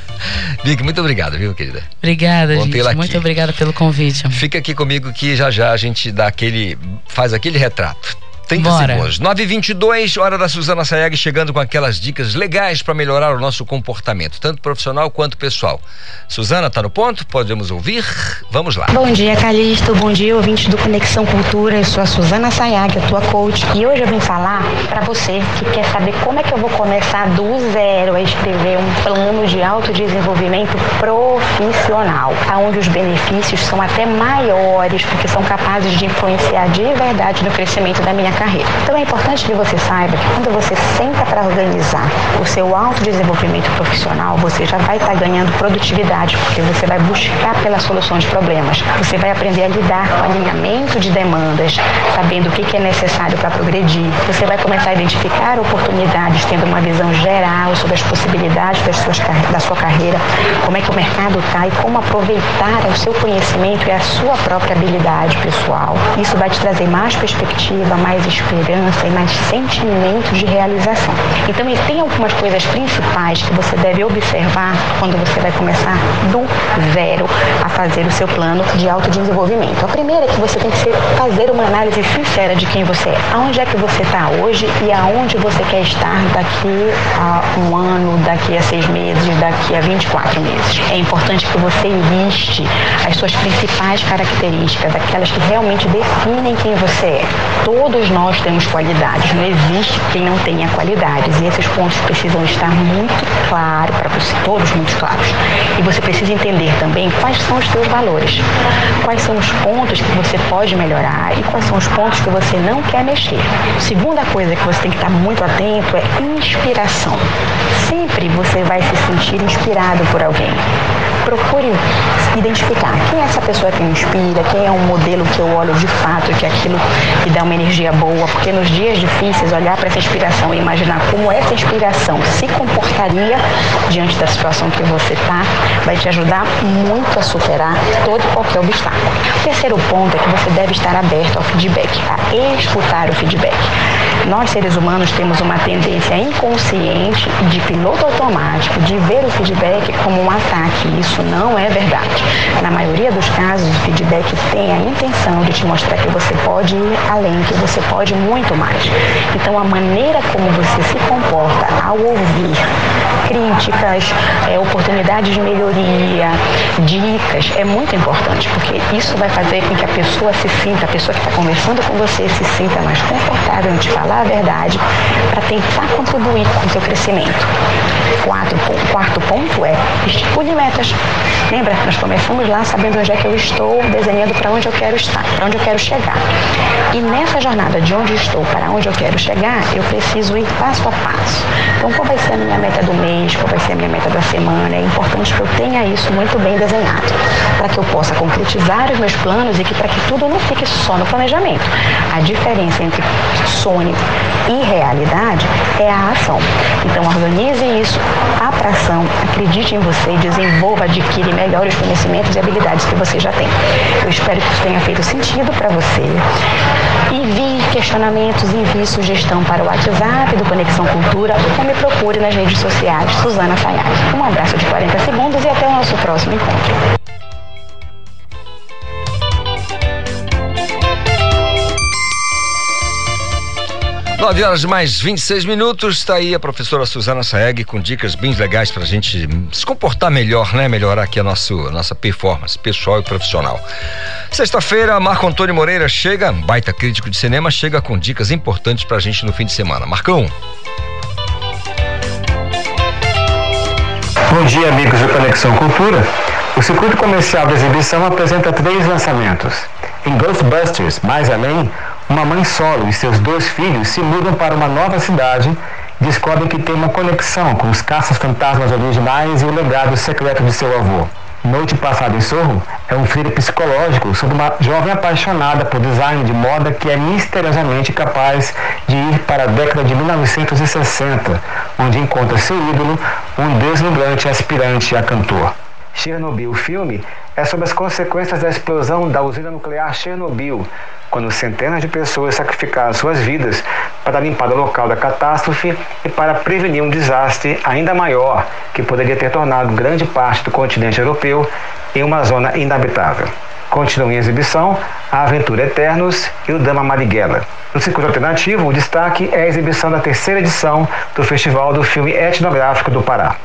Vicky, muito obrigado, viu, querida? Obrigada, Bom gente. tê-la aqui. Muito obrigada pelo convite. amor. Fica aqui comigo que já já a gente dá aquele. faz aquele retrato. 30 Bora. segundos. 9h22, hora da Suzana Sayag chegando com aquelas dicas legais para melhorar o nosso comportamento, tanto profissional quanto pessoal. Suzana, tá no ponto? Podemos ouvir? Vamos lá. Bom dia, Calixto. Bom dia, ouvintes do Conexão Cultura. Eu sou a Suzana Sayag, a tua coach. E hoje eu vim falar para você que quer saber como é que eu vou começar do zero a escrever um plano de autodesenvolvimento profissional, aonde os benefícios são até maiores, porque são capazes de influenciar de verdade no crescimento da minha carreira. Então é importante que você saiba que quando você senta para organizar o seu autodesenvolvimento profissional, você já vai estar ganhando produtividade, porque você vai buscar pela solução de problemas. Você vai aprender a lidar com alinhamento de demandas, sabendo o que que é necessário para progredir. Você vai começar a identificar oportunidades, tendo uma visão geral sobre as possibilidades das suas, da sua carreira, como é que o mercado está e como aproveitar o seu conhecimento e a sua própria habilidade pessoal. Isso vai te trazer mais perspectiva, mais esperança e mais sentimento de realização. Então, e tem algumas coisas principais que você deve observar quando você vai começar do zero a fazer o seu plano de autodesenvolvimento. A primeira é que você tem que fazer uma análise sincera de quem você é. Aonde é que você está hoje e aonde você quer estar daqui a um ano, daqui a seis meses, daqui a 24 meses. É importante que você liste as suas principais características, aquelas que realmente definem quem você é. Todos nós temos qualidades, não existe quem não tenha qualidades. E esses pontos precisam estar muito claros para você, todos muito claros. E você precisa entender também quais são os seus valores, quais são os pontos que você pode melhorar e quais são os pontos que você não quer mexer. Segunda coisa que você tem que estar muito atento é inspiração. Sempre você vai se sentir inspirado por alguém. Procure identificar quem é essa pessoa que me inspira, quem é um modelo que eu olho de fato, que aquilo me dá uma energia boa, porque nos dias difíceis olhar para essa inspiração e imaginar como essa inspiração se comportaria diante da situação que você está, vai te ajudar muito a superar todo e qualquer obstáculo. O terceiro ponto é que você deve estar aberto ao feedback, a escutar o feedback. Nós, seres humanos, temos uma tendência inconsciente de piloto automático de ver o feedback como um ataque. Isso não é verdade. Na maioria dos casos, o feedback tem a intenção de te mostrar que você pode ir além, que você pode muito mais. Então, a maneira como você se comporta ao ouvir críticas, é, oportunidades de melhoria, dicas, é muito importante, porque isso vai fazer com que a pessoa se sinta, a pessoa que está conversando com você se sinta mais confortável em te falar a verdade para tentar contribuir com o seu crescimento. Quatro, quarto ponto é estipule metas. Lembra, nós começamos lá sabendo onde é que eu estou, desenhando para onde eu quero estar, para onde eu quero chegar. E nessa jornada de onde estou para onde eu quero chegar, eu preciso ir passo a passo. Então, qual vai ser a minha meta do mês, qual vai ser a minha meta da semana? É importante que eu tenha isso muito bem desenhado, para que eu possa concretizar os meus planos e que para que tudo não fique só no planejamento. A diferença entre sonho e realidade é a ação. Então, organize isso, para ação, acredite em você desenvolva, adquire melhores conhecimentos e habilidades que você já tem. Eu espero que isso tenha feito sentido para você. Envie questionamentos, envie sugestão para o WhatsApp do Conexão Cultura ou me procure nas redes sociais Suzana Sayag. Um abraço de 40 segundos e até o nosso próximo encontro. 9 horas mais 26 minutos, está aí a professora Suzana Saeg com dicas bem legais para a gente se comportar melhor, né? Melhorar aqui a nosso, nossa performance pessoal e profissional. Sexta-feira, Marco Antônio Moreira chega, baita crítico de cinema, chega com dicas importantes para a gente no fim de semana. Marcão. Bom dia, amigos do Conexão Cultura. O circuito comercial da exibição apresenta três lançamentos. Em Ghostbusters, Mais Além, uma mãe solo e seus dois filhos se mudam para uma nova cidade descobrem que tem uma conexão com os caças-fantasmas originais e o legado secreto de seu avô. Noite Passada em Sorro é um thriller psicológico sobre uma jovem apaixonada por design de moda que é misteriosamente capaz de ir para a década de 1960, onde encontra seu ídolo, um deslumbrante aspirante a cantor. Chernobyl filme é sobre as consequências da explosão da usina nuclear Chernobyl, quando centenas de pessoas sacrificaram suas vidas para limpar o local da catástrofe e para prevenir um desastre ainda maior que poderia ter tornado grande parte do continente europeu em uma zona inabitável. Continuam em exibição A Aventura Eternos e o Dama Marighella. No circuito alternativo, o destaque é a exibição da terceira edição do Festival do Filme Etnográfico do Pará.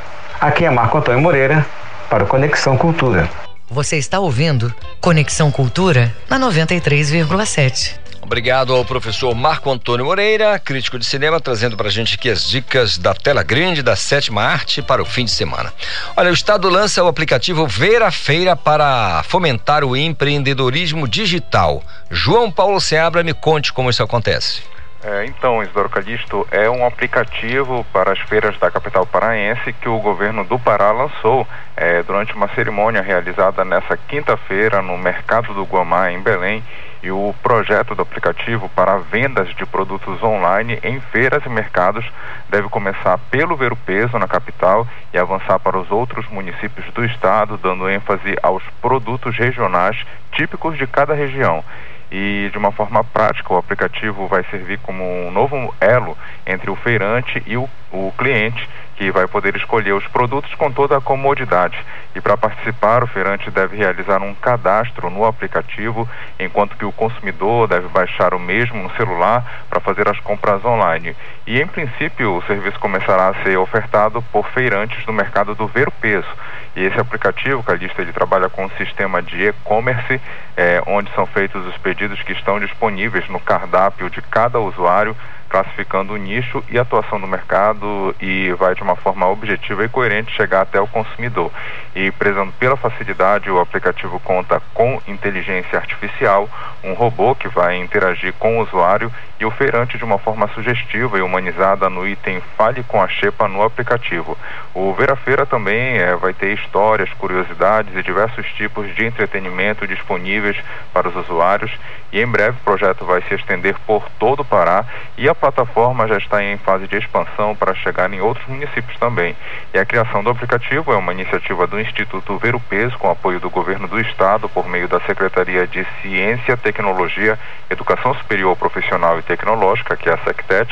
Aqui é Marco Antônio Moreira, para o Conexão Cultura. Você está ouvindo Conexão Cultura na 93,7. Obrigado ao professor Marco Antônio Moreira, crítico de cinema, trazendo para a gente aqui as dicas da tela grande da sétima arte para o fim de semana. Olha, o Estado lança o aplicativo Ver a Feira para fomentar o empreendedorismo digital. João Paulo Seabra, me conte como isso acontece. É, então, Isidoro Calixto, é um aplicativo para as feiras da capital paraense que o governo do Pará lançou é, durante uma cerimônia realizada nessa quinta-feira no Mercado do Guamá, em Belém. E o projeto do aplicativo para vendas de produtos online em feiras e mercados deve começar pelo Ver o Peso, na capital, e avançar para os outros municípios do estado, dando ênfase aos produtos regionais típicos de cada região e de uma forma prática o aplicativo vai servir como um novo elo entre o feirante e o, o cliente que vai poder escolher os produtos com toda a comodidade. E para participar, o feirante deve realizar um cadastro no aplicativo, enquanto que o consumidor deve baixar o mesmo no celular para fazer as compras online. E em princípio, o serviço começará a ser ofertado por feirantes no mercado do Ver Peso. E esse aplicativo, Calista, ele trabalha com um sistema de e-commerce, eh, onde são feitos os pedidos que estão disponíveis no cardápio de cada usuário classificando o nicho e atuação do mercado e vai de uma forma objetiva e coerente chegar até o consumidor. E prezando pela facilidade, o aplicativo conta com inteligência artificial, um robô que vai interagir com o usuário e o feirante de uma forma sugestiva e humanizada no item Fale com a Xepa no aplicativo. O Vera Feira também é, vai ter histórias, curiosidades e diversos tipos de entretenimento disponíveis para os usuários e em breve o projeto vai se estender por todo o Pará e a plataforma já está em fase de expansão para chegar em outros municípios também. E a criação do aplicativo é uma iniciativa do Instituto Ver o Peso, com apoio do governo do estado, por meio da Secretaria de Ciência, Tecnologia, Educação Superior Profissional e Tecnológica, que é a SECTET,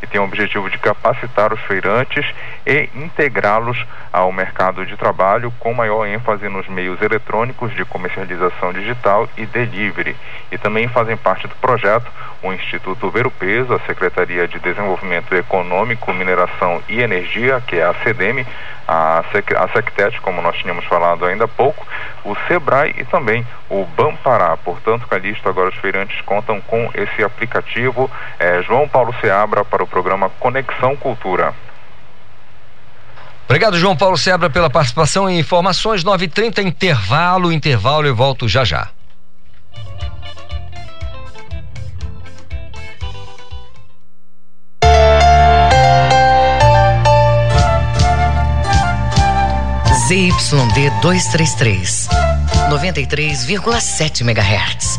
que tem o objetivo de capacitar os feirantes e integrá-los ao mercado de trabalho com maior ênfase nos meios eletrônicos de comercialização digital e delivery. E também fazem parte do projeto o Instituto Ver o Peso, a Secretaria de Desenvolvimento Econômico, Mineração e Energia, que é a CDM, a, Sec, a Sectet, como nós tínhamos falado ainda há pouco, o SEBRAE e também o Bampará. Portanto, Calixto, agora os feirantes contam com esse aplicativo. É, João Paulo Seabra para o programa Conexão Cultura. Obrigado, João Paulo Seabra, pela participação e informações. 9h30, intervalo, intervalo e volto já já. ZYD 233, 93,7 MHz.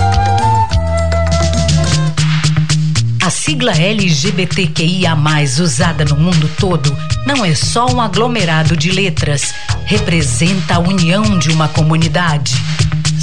Sigla LGBTQIA, usada no mundo todo, não é só um aglomerado de letras, representa a união de uma comunidade.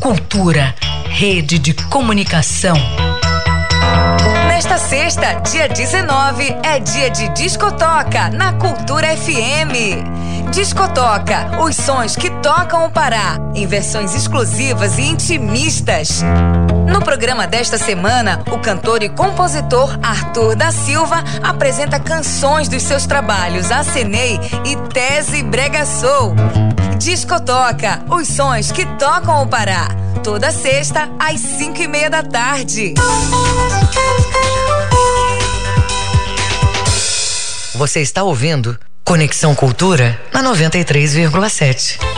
Cultura, rede de comunicação. Nesta sexta, dia 19, é dia de discotoca na Cultura FM. Discotoca, os sons que tocam o Pará, em versões exclusivas e intimistas. No programa desta semana, o cantor e compositor Arthur da Silva apresenta canções dos seus trabalhos Acenei e Tese Brega Soul. Discotoca, os sons que tocam o Pará. Toda sexta, às cinco e meia da tarde. Você está ouvindo Conexão Cultura na 93,7.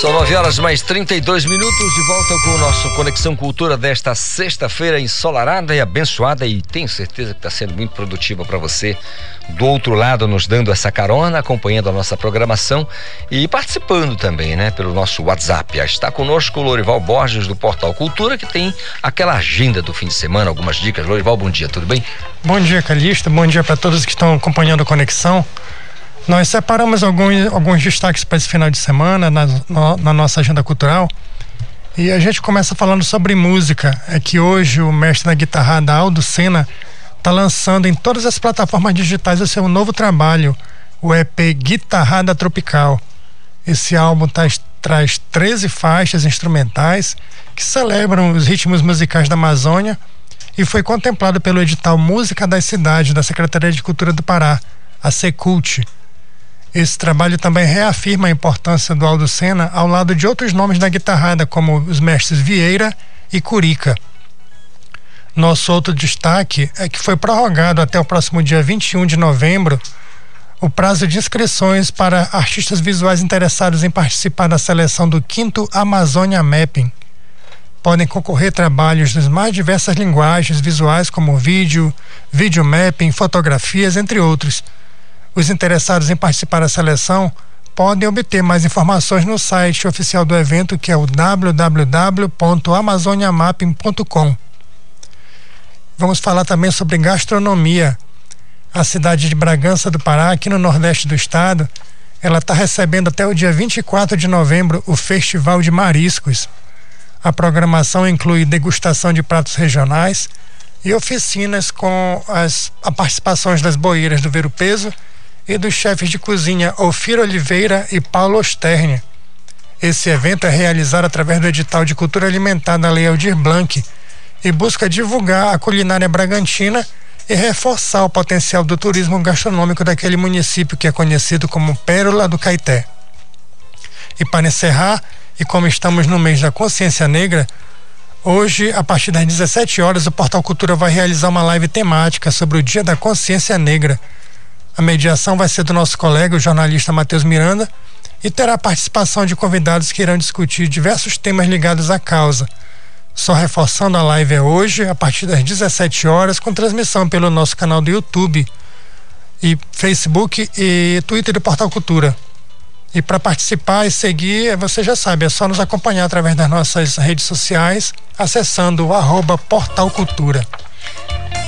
São 9 horas mais 32 minutos, de volta com o nosso Conexão Cultura desta sexta-feira ensolarada e abençoada e tenho certeza que está sendo muito produtiva para você do outro lado nos dando essa carona, acompanhando a nossa programação e participando também, né, pelo nosso WhatsApp. Está conosco o Lorival Borges do Portal Cultura que tem aquela agenda do fim de semana, algumas dicas. Lorival, bom dia, tudo bem? Bom dia, Calista. Bom dia para todos que estão acompanhando a Conexão. Nós separamos alguns, alguns destaques para esse final de semana na, na, nossa agenda cultural. E a gente começa falando sobre música. É que hoje o mestre da guitarrada Aldo Senna está lançando em todas as plataformas digitais o seu novo trabalho, o EP Guitarrada Tropical. Esse álbum tá, traz 13 faixas instrumentais que celebram os ritmos musicais da Amazônia e foi contemplado pelo edital Música das Cidades da Secretaria de Cultura do Pará, a Secult esse trabalho também reafirma a importância do Aldo Senna ao lado de outros nomes da guitarrada, como os mestres Vieira e Curica. Nosso outro destaque é que foi prorrogado até o próximo dia 21 de novembro o prazo de inscrições para artistas visuais interessados em participar da seleção do quinto Amazônia Mapping. Podem concorrer trabalhos das mais diversas linguagens visuais, como vídeo, vídeo mapping, fotografias, entre outros os interessados em participar da seleção podem obter mais informações no site oficial do evento, que é o www.amazoniamapping.com. Vamos falar também sobre gastronomia. A cidade de Bragança do Pará, aqui no nordeste do estado, ela está recebendo até o dia 24 de novembro o Festival de Mariscos. A programação inclui degustação de pratos regionais e oficinas com as a participações das boeiras do Ver o Peso e dos chefes de cozinha Ofir Oliveira e Paulo Osterne. Esse evento é realizado através do edital de cultura alimentar da Lei Aldir Blanc e busca divulgar a culinária bragantina e reforçar o potencial do turismo gastronômico daquele município que é conhecido como Pérola do Caeté. E para encerrar, e como estamos no mês da consciência negra, hoje, a partir das 17 horas, o Portal Cultura vai realizar uma live temática sobre o Dia da Consciência Negra a mediação vai ser do nosso colega, o jornalista Matheus Miranda, e terá participação de convidados que irão discutir diversos temas ligados à causa. Só reforçando, a live é hoje, a partir das 17 horas, com transmissão pelo nosso canal do YouTube e Facebook e Twitter do Portal Cultura. E para participar e seguir, você já sabe, é só nos acompanhar através das nossas redes sociais, acessando o arroba Portal Cultura.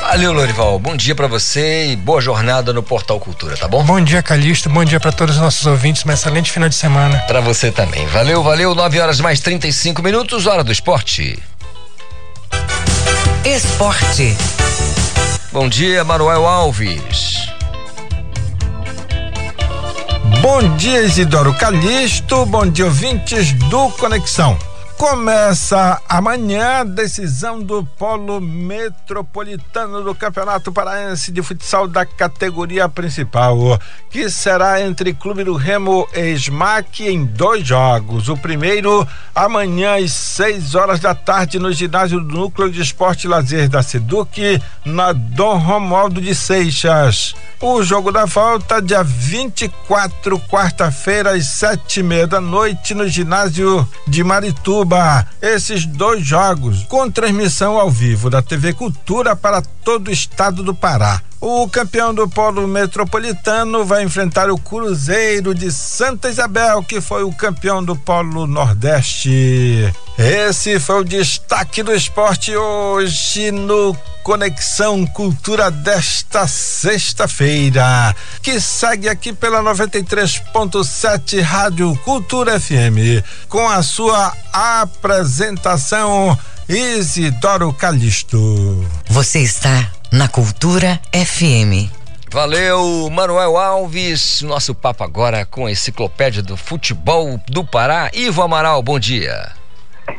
Valeu, Lorival. Bom dia para você e boa jornada no Portal Cultura, tá bom? Bom dia, Calixto. Bom dia para todos os nossos ouvintes. Um excelente final de semana. Para você também. Valeu, valeu. 9 horas mais 35 minutos, hora do esporte. Esporte. Bom dia, Manuel Alves. Bom dia, Isidoro Calixto. Bom dia, ouvintes do Conexão. Começa amanhã a decisão do Polo Metropolitano do Campeonato Paraense de Futsal da categoria principal, que será entre Clube do Remo e SMAC em dois jogos. O primeiro amanhã às 6 horas da tarde no ginásio do Núcleo de Esporte e Lazer da Seduc, na Dom Romualdo de Seixas. O jogo da volta, dia 24, quarta-feira, às sete e meia da noite, no ginásio de Marituba. Esses dois jogos, com transmissão ao vivo da TV Cultura para todo o estado do Pará. O campeão do Polo Metropolitano vai enfrentar o Cruzeiro de Santa Isabel, que foi o campeão do Polo Nordeste. Esse foi o destaque do esporte hoje no Conexão Cultura desta sexta-feira, que segue aqui pela 93.7 Rádio Cultura FM, com a sua apresentação Isidoro Calixto. Você está na Cultura FM. Valeu, Manuel Alves. Nosso papo agora com a enciclopédia do futebol do Pará. Ivo Amaral, bom dia.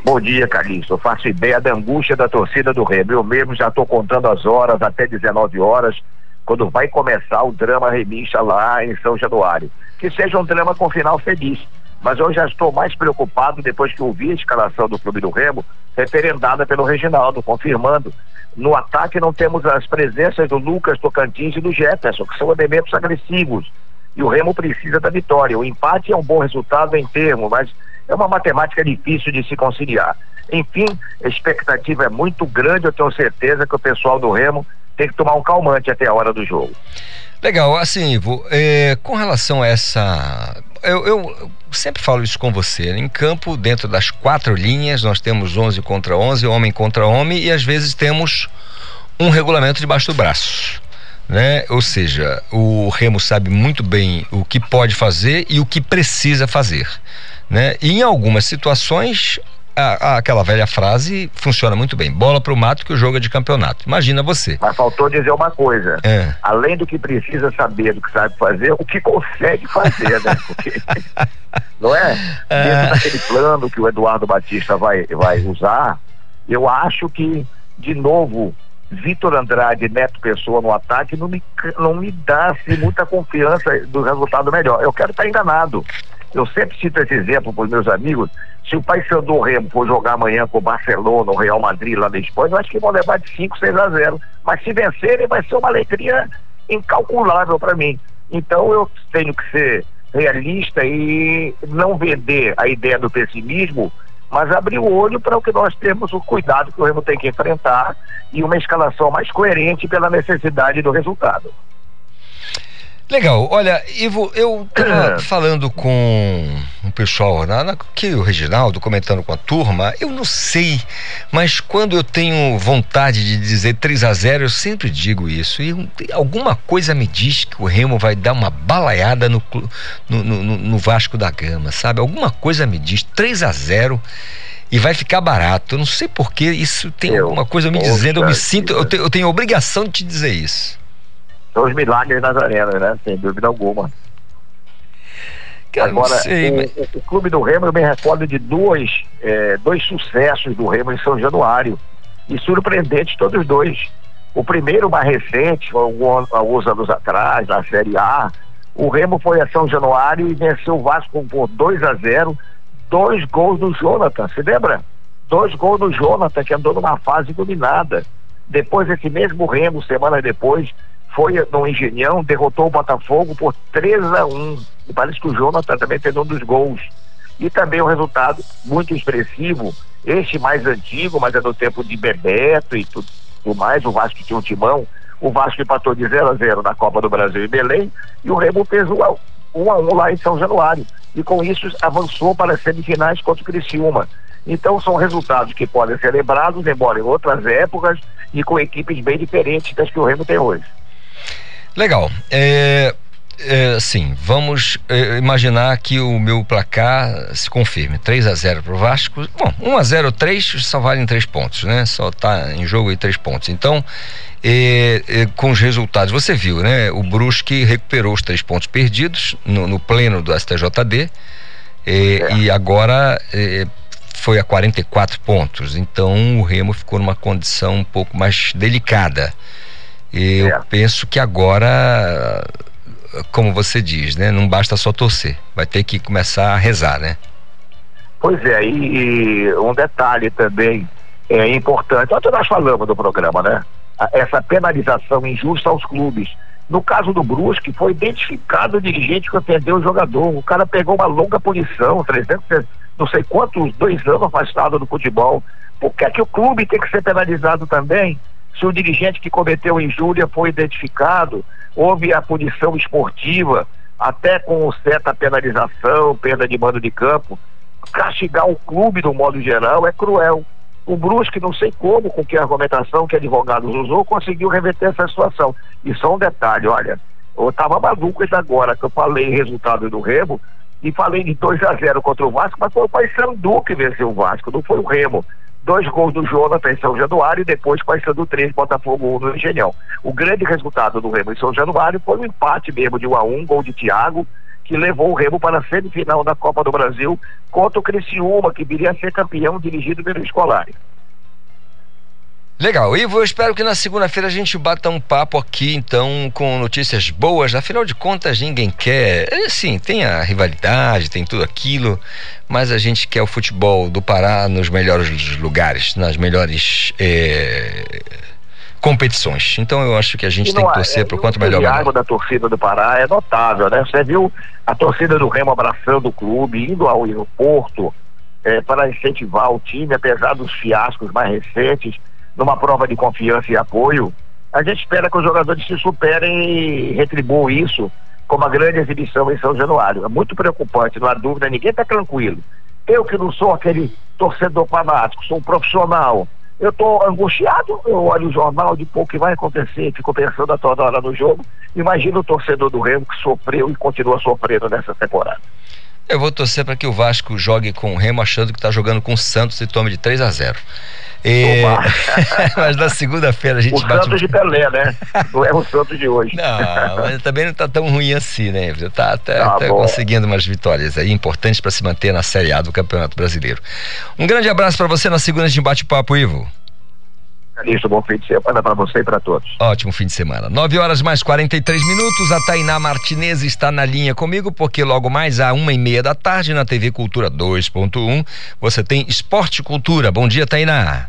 Bom dia, Calixto. Eu faço ideia da angústia da torcida do Remo. Eu mesmo já estou contando as horas até 19 horas, quando vai começar o drama Remincha lá em São Januário. Que seja um drama com final feliz. Mas eu já estou mais preocupado depois que ouvi a escalação do Clube do Remo, referendada pelo Reginaldo, confirmando No ataque não temos as presenças do Lucas Tocantins e do Jefferson, que são elementos agressivos. E o Remo precisa da vitória. O empate é um bom resultado em termo, mas é uma matemática difícil de se conciliar. Enfim, a expectativa é muito grande, eu tenho certeza que o pessoal do Remo tem que tomar um calmante até a hora do jogo. Legal, assim, Ivo, é, com relação a essa. Eu, eu, sempre falo isso com você. Em campo, dentro das quatro linhas, nós temos 11 contra 11, homem contra homem, e às vezes temos um regulamento debaixo do braço. Né? Ou seja, o Remo sabe muito bem o que pode fazer e o que precisa fazer. Né? E em algumas situações a, a, aquela velha frase funciona muito bem. Bola pro mato que o jogo é de campeonato. Imagina você. Mas faltou dizer uma coisa. É. Além do que precisa saber, do que sabe fazer, o que consegue fazer, né? Porque, não é? é? Dentro daquele plano que o Eduardo Batista vai, vai usar, eu acho que, de novo, Vitor Andrade Neto Pessoa no ataque não me, não me dá assim, muita confiança do resultado melhor. Eu quero estar enganado. Eu sempre cito esse exemplo para os meus amigos. Se o Paysandu Remo for jogar amanhã com o Barcelona, o Real Madrid lá na Espanha, eu acho que vão levar de 5, 6 a 0. Mas se vencerem, vai ser uma alegria incalculável para mim. Então eu tenho que ser realista e não vender a ideia do pessimismo, mas abrir o olho para o que nós temos, o cuidado que o Remo tem que enfrentar e uma escalação mais coerente pela necessidade do resultado. Legal, olha, Ivo, eu estava falando com pessoal, na, na, que o Reginaldo comentando com a turma, eu não sei, mas quando eu tenho vontade de dizer 3 a 0 eu sempre digo isso. E alguma coisa me diz que o Remo vai dar uma balaiada no, no, no, no Vasco da Gama, sabe? Alguma coisa me diz 3 a 0 e vai ficar barato. Eu não sei porque isso tem eu, alguma coisa me dizendo, eu me sinto, eu, te, eu tenho obrigação de te dizer isso são os milagres nas arenas, né? Sem dúvida alguma. Agora, sei, o, mas... o, o, clube do Remo, eu me recordo de dois, é, dois sucessos do Remo em São Januário. E surpreendentes todos dois. O primeiro, mais recente, alguns anos atrás, na Série A, o Remo foi a São Januário e venceu o Vasco por 2 a 0 dois gols do Jonathan, se lembra? Dois gols do Jonathan, que andou numa fase dominada. Depois, esse mesmo Remo, semanas depois, foi no Engenhão, derrotou o Botafogo por 3 a 1 E parece que o Jonathan também fez um dos gols. E também um resultado muito expressivo, este mais antigo, mas é do tempo de Bebeto e tudo, tudo mais, o Vasco tinha um timão. O Vasco empatou de 0 a 0 na Copa do Brasil em Belém e o Remo fez 1 a 1, a 1 lá em São Januário. E com isso avançou para as semifinais contra o Criciúma. Então são resultados que podem ser lembrados, embora em outras épocas e com equipes bem diferentes das que o Remo tem hoje. Legal. É, é, sim, vamos é, imaginar que o meu placar se confirme. 3 a 0 para o Vasco. Bom, 1 a 0 3 só valem três pontos, né? Só está em jogo aí três pontos. Então, é, é, com os resultados, você viu, né? O Brusque recuperou os três pontos perdidos no, no pleno do STJD é, e agora é, foi a 44 pontos. Então, o Remo ficou numa condição um pouco mais delicada. Eu é. penso que agora, como você diz, né? Não basta só torcer, vai ter que começar a rezar, né? Pois é, e um detalhe também é importante, ontem nós falamos do programa, né? Essa penalização injusta aos clubes. No caso do Brusque, foi identificado o dirigente que ofendeu o jogador. O cara pegou uma longa punição, 300, não sei quantos, dois anos afastado do futebol. Por que, é que o clube tem que ser penalizado também? Se o dirigente que cometeu injúria foi identificado, houve a punição esportiva, até com certa penalização, perda de mando de campo. Castigar o clube, do modo geral, é cruel. O Brusque, não sei como, com que argumentação que advogados usou, conseguiu reverter essa situação. E só um detalhe, olha, eu estava maluco ainda agora que eu falei resultado do Remo e falei de 2 a 0 contra o Vasco, mas foi o Paysandu que venceu o Vasco, não foi o Remo dois gols do Jonathan em São Januário e depois Paysandu 3, Botafogo 1 no Engenhão. O grande resultado do Remo em São Januário foi um empate mesmo de 1 a 1 gol de Thiago, que levou o Remo para a semifinal da Copa do Brasil contra o Criciúma, que viria a ser campeão dirigido pelo Escolari. Legal, Ivo, eu espero que na segunda-feira a gente bata um papo aqui, então, com notícias boas. Afinal de contas, ninguém quer. É, sim, tem a rivalidade, tem tudo aquilo, mas a gente quer o futebol do Pará nos melhores lugares, nas melhores. É, competições. Então eu acho que a gente tem que torcer é, para o quanto melhor, entusiasmo melhor. da torcida do Pará é notável, né? Você viu a torcida do Remo abraçando o clube, indo ao aeroporto eh, para incentivar o time, apesar dos fiascos mais recentes, numa prova de confiança e apoio. A gente espera que os jogadores se superem e retribuam isso com uma grande exibição em São Januário. É muito preocupante, não há dúvida, ninguém está tranquilo. Eu que não sou aquele torcedor fanático, sou um profissional. Eu estou angustiado, eu olho o jornal de pouco que vai acontecer, fico pensando a toda hora no jogo. Imagina o torcedor do Remo que sofreu e continua sofrendo nessa temporada. Eu vou torcer para que o Vasco jogue com o Remo achando que está jogando com o Santos e tome de 3 a 0 E... Mas na segunda-feira a gente O bate Santos de Pelé, né? Não é o Santos de hoje. Não, mas também não tá tão ruim assim, né? Tá, tá, Tá tá conseguindo umas vitórias aí importantes para se manter na Série A do Campeonato Brasileiro. Um grande abraço para você na segunda de bate-papo, Ivo. Calixto, bom fim de semana para você e para todos. Ótimo fim de semana. 9 horas mais 43 minutos. A Tainá Martinez está na linha comigo, porque logo mais às uma e meia da tarde na TV Cultura 2.1 você tem Esporte e Cultura. Bom dia, Tainá.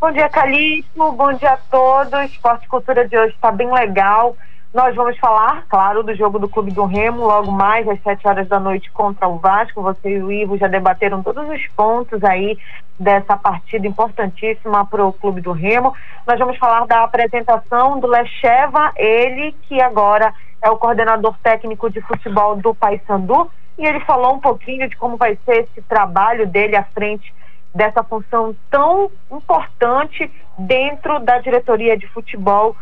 Bom dia, Calixto. Bom dia a todos. Esporte e Cultura de hoje está bem legal. Nós vamos falar, claro, do jogo do Clube do Remo, logo mais às 7 horas da noite contra o Vasco. Você e o Ivo já debateram todos os pontos aí dessa partida importantíssima para o Clube do Remo. Nós vamos falar da apresentação do Lecheva, ele que agora é o coordenador técnico de futebol do Paysandu. E ele falou um pouquinho de como vai ser esse trabalho dele à frente dessa função tão importante dentro da diretoria de futebol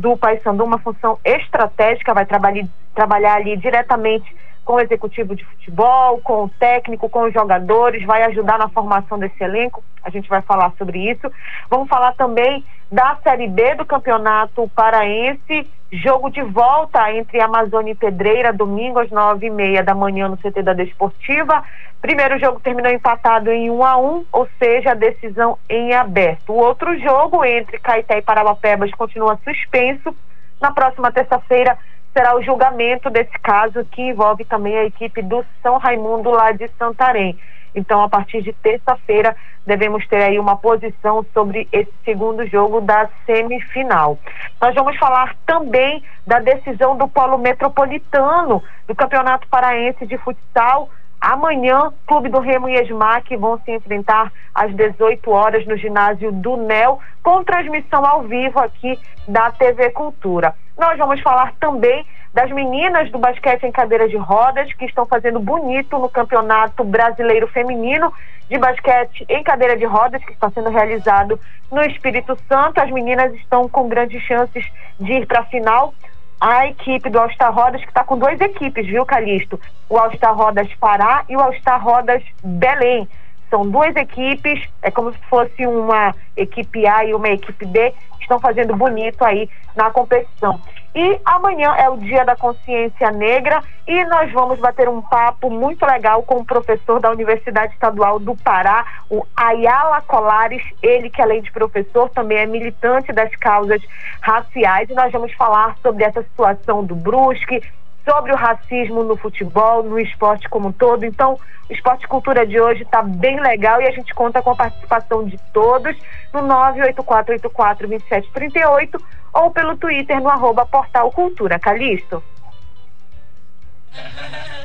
do Paysandu, uma função estratégica, vai trabalhar, trabalhar ali diretamente com o executivo de futebol, com o técnico, com os jogadores, vai ajudar na formação desse elenco. A gente vai falar sobre isso. Vamos falar também da Série B do Campeonato Paraense, jogo de volta entre Amazônia e Pedreira, domingo às nove e meia da manhã no CT da Desportiva. Primeiro jogo terminou empatado em 1 a 1, ou seja, a decisão em aberto. O outro jogo entre Caeté e Parauapebas continua suspenso. Na próxima terça-feira será o julgamento desse caso que envolve também a equipe do São Raimundo lá de Santarém. Então, a partir de terça-feira, devemos ter aí uma posição sobre esse segundo jogo da semifinal. Nós vamos falar também da decisão do Polo Metropolitano do Campeonato Paraense de Futsal. Amanhã, Clube do Remo e Esmac vão se enfrentar às 18 horas no ginásio do NEL, com transmissão ao vivo aqui da TV Cultura. Nós vamos falar também das meninas do basquete em cadeira de rodas, que estão fazendo bonito no Campeonato Brasileiro Feminino de Basquete em cadeira de rodas, que está sendo realizado no Espírito Santo. As meninas estão com grandes chances de ir para a final a equipe do All Star Rodas, que está com duas equipes, viu, Calixto? O All Star Rodas Pará e o All Star Rodas Belém. São duas equipes, é como se fosse uma equipe A e uma equipe B, estão fazendo bonito aí na competição. E amanhã é o Dia da Consciência Negra e nós vamos bater um papo muito legal com o professor da Universidade Estadual do Pará, o Ayala Colares, ele que além de professor também é militante das causas raciais. E nós vamos falar sobre essa situação do Brusque, sobre o racismo no futebol, no esporte como um todo. Então, o Esporte Cultura de hoje está bem legal e a gente conta com a participação de todos no 984842738 ou pelo Twitter no arroba Portal Cultura. Calixto.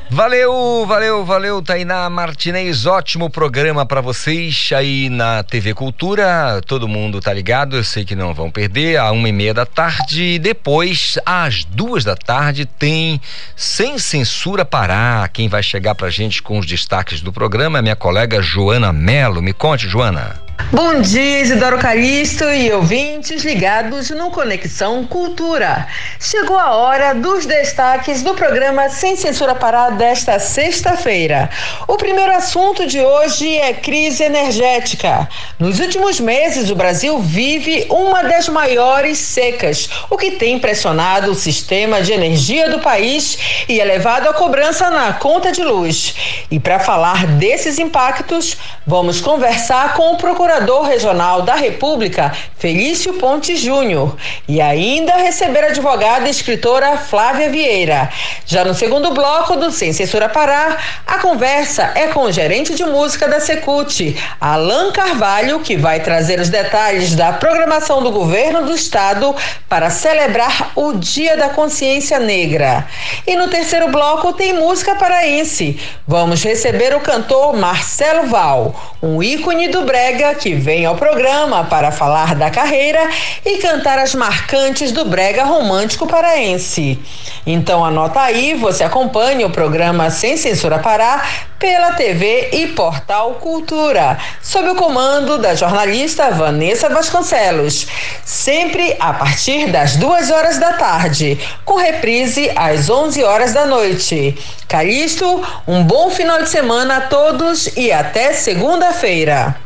Valeu, valeu, valeu, Tainá Martinez. Ótimo programa para vocês aí na TV Cultura. Todo mundo tá ligado, eu sei que não vão perder. À uma e meia da tarde. Depois, às duas da tarde, tem Sem Censura Pará. Quem vai chegar pra gente com os destaques do programa é minha colega Joana Melo. Me conte, Joana. Bom dia, Isidoro Calixto e ouvintes ligados no Conexão Cultura. Chegou a hora dos destaques do programa Sem Censura Pará desta sexta-feira. O primeiro assunto de hoje é crise energética. Nos últimos meses, o Brasil vive uma das maiores secas, o que tem pressionado o sistema de energia do país e elevado a cobrança na conta de luz. E para falar desses impactos, vamos conversar com o procurador Procurador Regional da República, Felício Ponte Júnior, e ainda receber a advogada e escritora Flávia Vieira. Já no segundo bloco do Sem Censura Pará, a conversa é com o gerente de música da Secult, Alan Carvalho, que vai trazer os detalhes da programação do governo do estado para celebrar o Dia da Consciência Negra. E no terceiro bloco tem música paraense. Vamos receber o cantor Marcelo Val, um ícone do brega que vem ao programa para falar da carreira e cantar as marcantes do brega romântico paraense. Então anota aí, você acompanha o programa Sem Censura Pará pela TV e Portal Cultura, sob o comando da jornalista Vanessa Vasconcelos, sempre a partir das duas horas da tarde, com reprise às 11 horas da noite. Calixto, um bom final de semana a todos e até segunda-feira.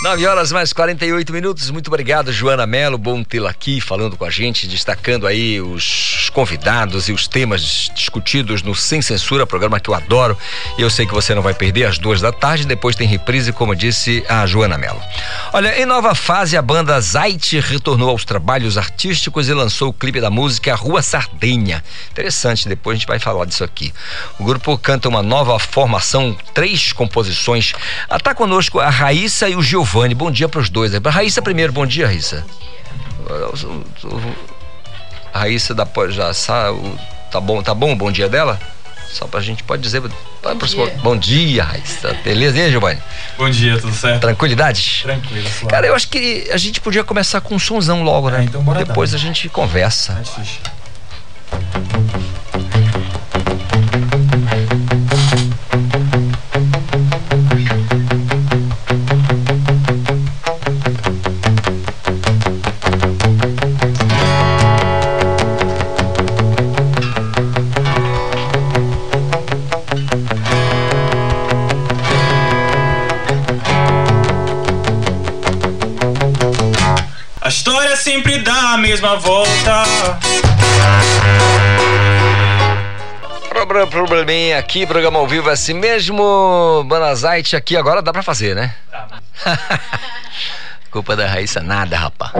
9 horas mais 48 minutos. Muito obrigado, Joana Melo. Bom tê-la aqui falando com a gente, destacando aí os convidados e os temas discutidos no Sem Censura, programa que eu adoro. E eu sei que você não vai perder às duas da tarde. Depois tem reprise, como disse a Joana Melo. Olha, em nova fase, a banda Zait retornou aos trabalhos artísticos e lançou o clipe da música Rua Sardenha. Interessante, depois a gente vai falar disso aqui. O grupo canta uma nova formação, três composições. Está conosco a Raíssa e o Giovanni. Giovanni. Bom dia para os dois. Para Raíssa primeiro, bom dia, Raíssa. A Raíssa da já tá bom, tá bom o bom dia dela? Só pra gente pode dizer. Bom dia, bom dia Raíssa. Beleza, hein, Giovanni? Bom dia, tudo certo? Tranquilidade? Tranquilo, suave. Cara, eu acho que a gente podia começar com um sonzão logo, né? É, então bora Depois dar, a gente conversa. História sempre dá a mesma volta. Pro- Probleminha aqui, programa ao vivo é assim mesmo. Banazite aqui, agora dá pra fazer, né? Culpa da Raíssa, nada, rapá.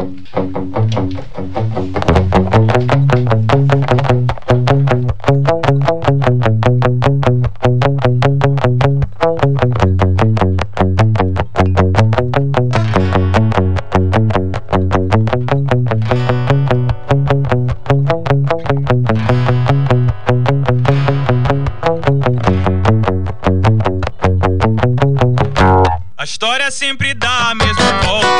A história sempre dá a mesma volta.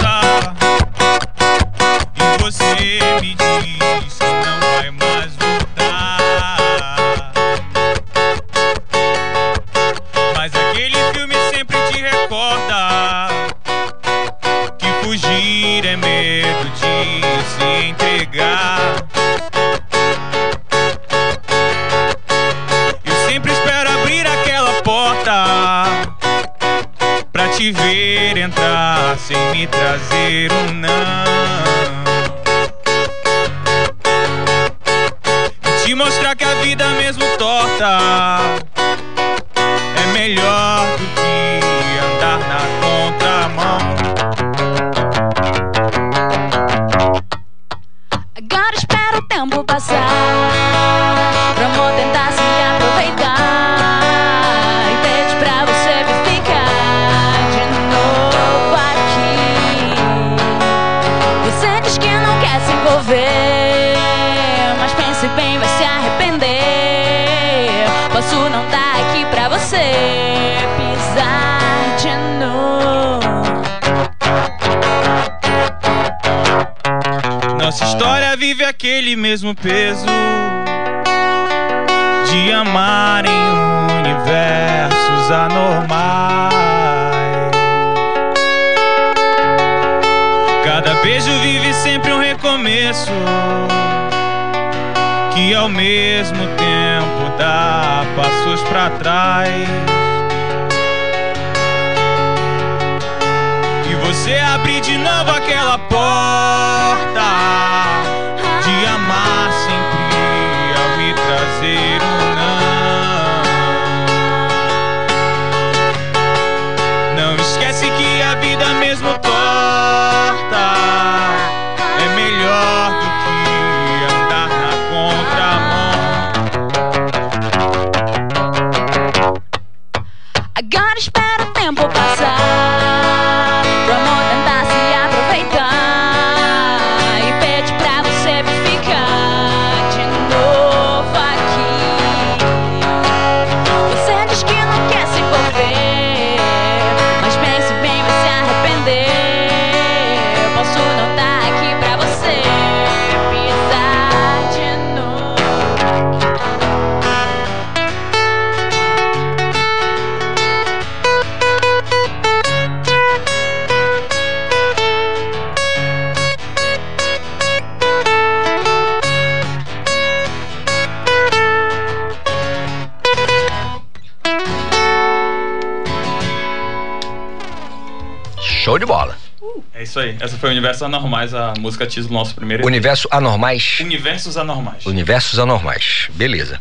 Foi o Universo Anormais, a música título do nosso primeiro. Universo Anormais. Universos Anormais. Universos Anormais. Beleza.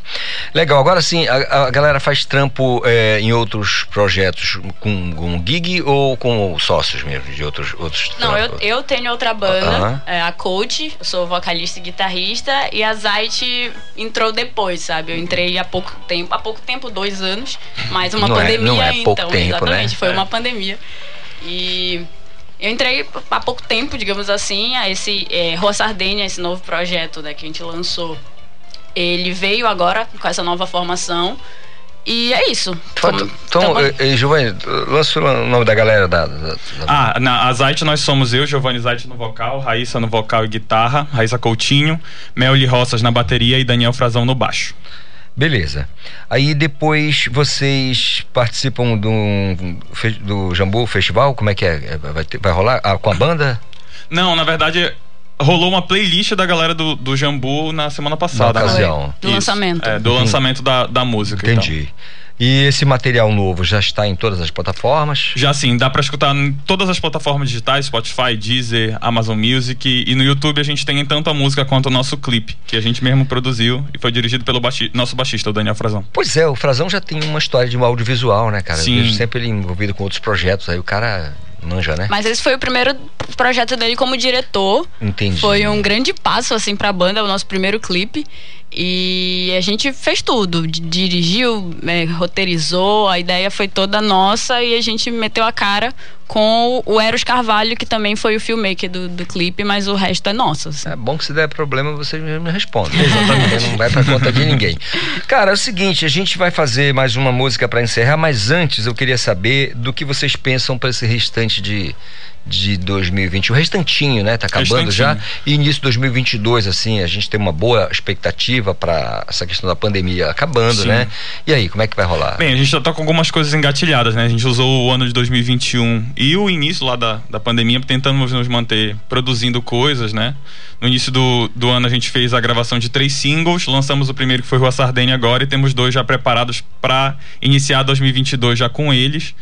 Legal. Agora sim, a, a galera faz trampo é, em outros projetos com, com gig ou com sócios mesmo de outros outros Não, eu, eu tenho outra banda, Aham. é a Coach, eu sou vocalista e guitarrista, e a Zait entrou depois, sabe? Eu entrei há pouco tempo, há pouco tempo, dois anos, mas uma Não é- pandemia, não é pouco então, tempo, exatamente, né? foi É. uma pandemia. E eu entrei há pouco tempo, digamos assim, a esse é, Rua Sardênia, esse novo projeto né, que a gente lançou. Ele veio agora com essa nova formação. E é isso. Então, eh, Giovanni, lança o nome da galera da. da- da- Ah, na a Zait nós somos eu, Giovanni Zait no vocal, Raíssa no vocal e guitarra, Raíssa Coutinho, Melly Roças na bateria e Daniel Frazão no baixo. Beleza. Aí depois vocês participam do, do Jambu Festival? Como é que é? É, Vai, ter- vai rolar Ah, com a banda? Não, na verdade, rolou uma playlist da galera do, do Jambu na semana passada. Na né? ocasião. Do Isso, lançamento. É, do Entendi. lançamento da, da música. então. E esse material novo já está em todas as plataformas? Já sim, dá pra escutar em todas as plataformas digitais, Spotify, Deezer, Amazon Music e no YouTube a gente tem tanto a música quanto o nosso clipe, que a gente mesmo produziu e foi dirigido pelo baixi- nosso baixista, o Daniel Frazão. Pois é, o Frazão já tem uma história de um audiovisual, né, cara? Sim. Eu vejo sempre ele envolvido com outros projetos, aí o cara manja, né? Mas esse foi o primeiro projeto dele como diretor. Entendi. Foi um grande passo assim pra banda, o nosso primeiro clipe. E a gente fez tudo, di- dirigiu, é, roteirizou, a ideia foi toda nossa e a gente meteu a cara com o Eros Carvalho, que também foi o filmmaker do, do clipe, mas o resto é nosso. assim. É bom que se der problema, você me responde. Exatamente. não vai pra conta de ninguém. Cara, é o seguinte, a gente vai fazer mais uma música pra encerrar, mas antes eu queria saber do que vocês pensam pra esse restante de, de 2020. O restantinho, né? Tá acabando já. Restantinho. E início de 2022, assim, a gente tem uma boa expectativa pra essa questão da pandemia acabando, Sim. né? E aí, como é que vai rolar? Bem, a gente já tá com algumas coisas engatilhadas, né? A gente usou o ano de 2021 e o início lá da, da pandemia tentando nos manter produzindo coisas, né? No início do, do ano a gente fez a gravação de três singles, lançamos o primeiro que foi Rua Sardênia agora e temos dois já preparados para iniciar 2022 já com eles.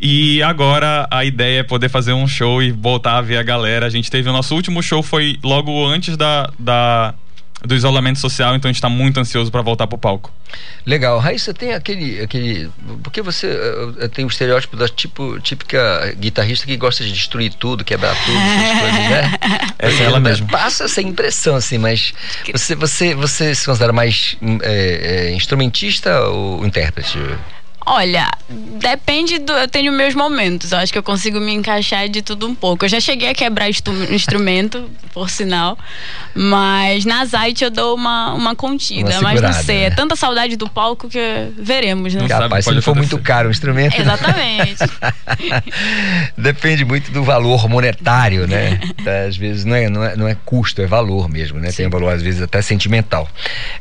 E agora a ideia é poder fazer um show e voltar a ver a galera. A gente teve o nosso último show foi logo antes da, da do isolamento social, então a gente tá muito ansioso para voltar pro palco. Legal. Raíssa, tem aquele. aquele porque você eh, tem o estereótipo da tipo, típica guitarrista que gosta de destruir tudo, quebrar tudo, essas coisas, né? Essa é ela Mas mesmo. Passa essa impressão, assim, mas você, você, você se considera mais eh, eh, instrumentista ou intérprete? Olha, depende do. Eu tenho meus momentos. Eu acho que eu consigo me encaixar de tudo um pouco. Eu já cheguei a quebrar instru- instrumento, por sinal. Mas na Zite eu dou uma, uma contida. Uma mas não sei. né? É tanta saudade do palco que veremos, né? Capaz, se não for muito caro o instrumento. Exatamente. Depende muito do valor monetário, né? Às vezes não é, não é, não é custo, é valor mesmo, né? Tem um valor, às vezes, até sentimental.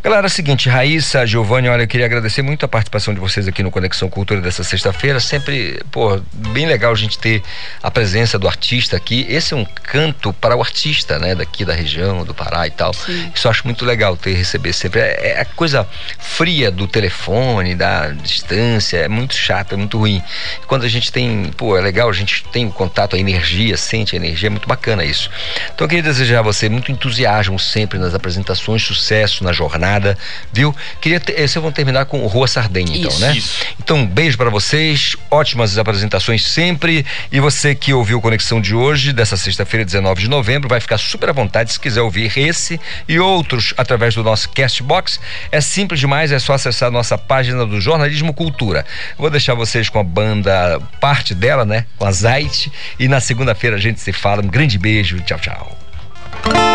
Galera, é o seguinte, Raíssa, Giovanni, olha, eu queria agradecer muito a participação de vocês aqui no Conexão Cultura dessa sexta-feira. Sempre, pô, bem legal a gente ter a presença do artista aqui. Esse é um canto para o artista, né? Daqui da região, do Pará e tal. Isso eu acho muito legal ter receber sempre. É, é a coisa fria do telefone, da distância, é muito chato, é muito ruim. Quando a gente tem, pô, é legal, a gente tem o contato, a energia, sente a energia, é muito bacana isso. Então eu queria desejar a você muito entusiasmo sempre nas apresentações, sucesso na jornada, viu? Queria ter, eh, vocês vão terminar com Rua Sardenha, então, Isso, né? isso. Então, um beijo para vocês, ótimas apresentações sempre. E você que ouviu Conexão de hoje, dessa sexta-feira, 19 de novembro, vai ficar super à vontade se quiser ouvir esse e outros através do nosso Castbox. É simples demais, é só acessar a nossa página do Jornalismo Cultura. Vou deixar vocês com a banda, parte dela, né? Com a Zait. E na segunda-feira a gente se fala. Um grande beijo, tchau, tchau.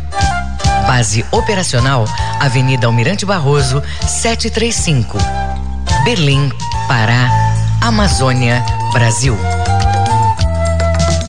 Base operacional, Avenida Almirante Barroso, 735. Berlim, Pará, Amazônia, Brasil.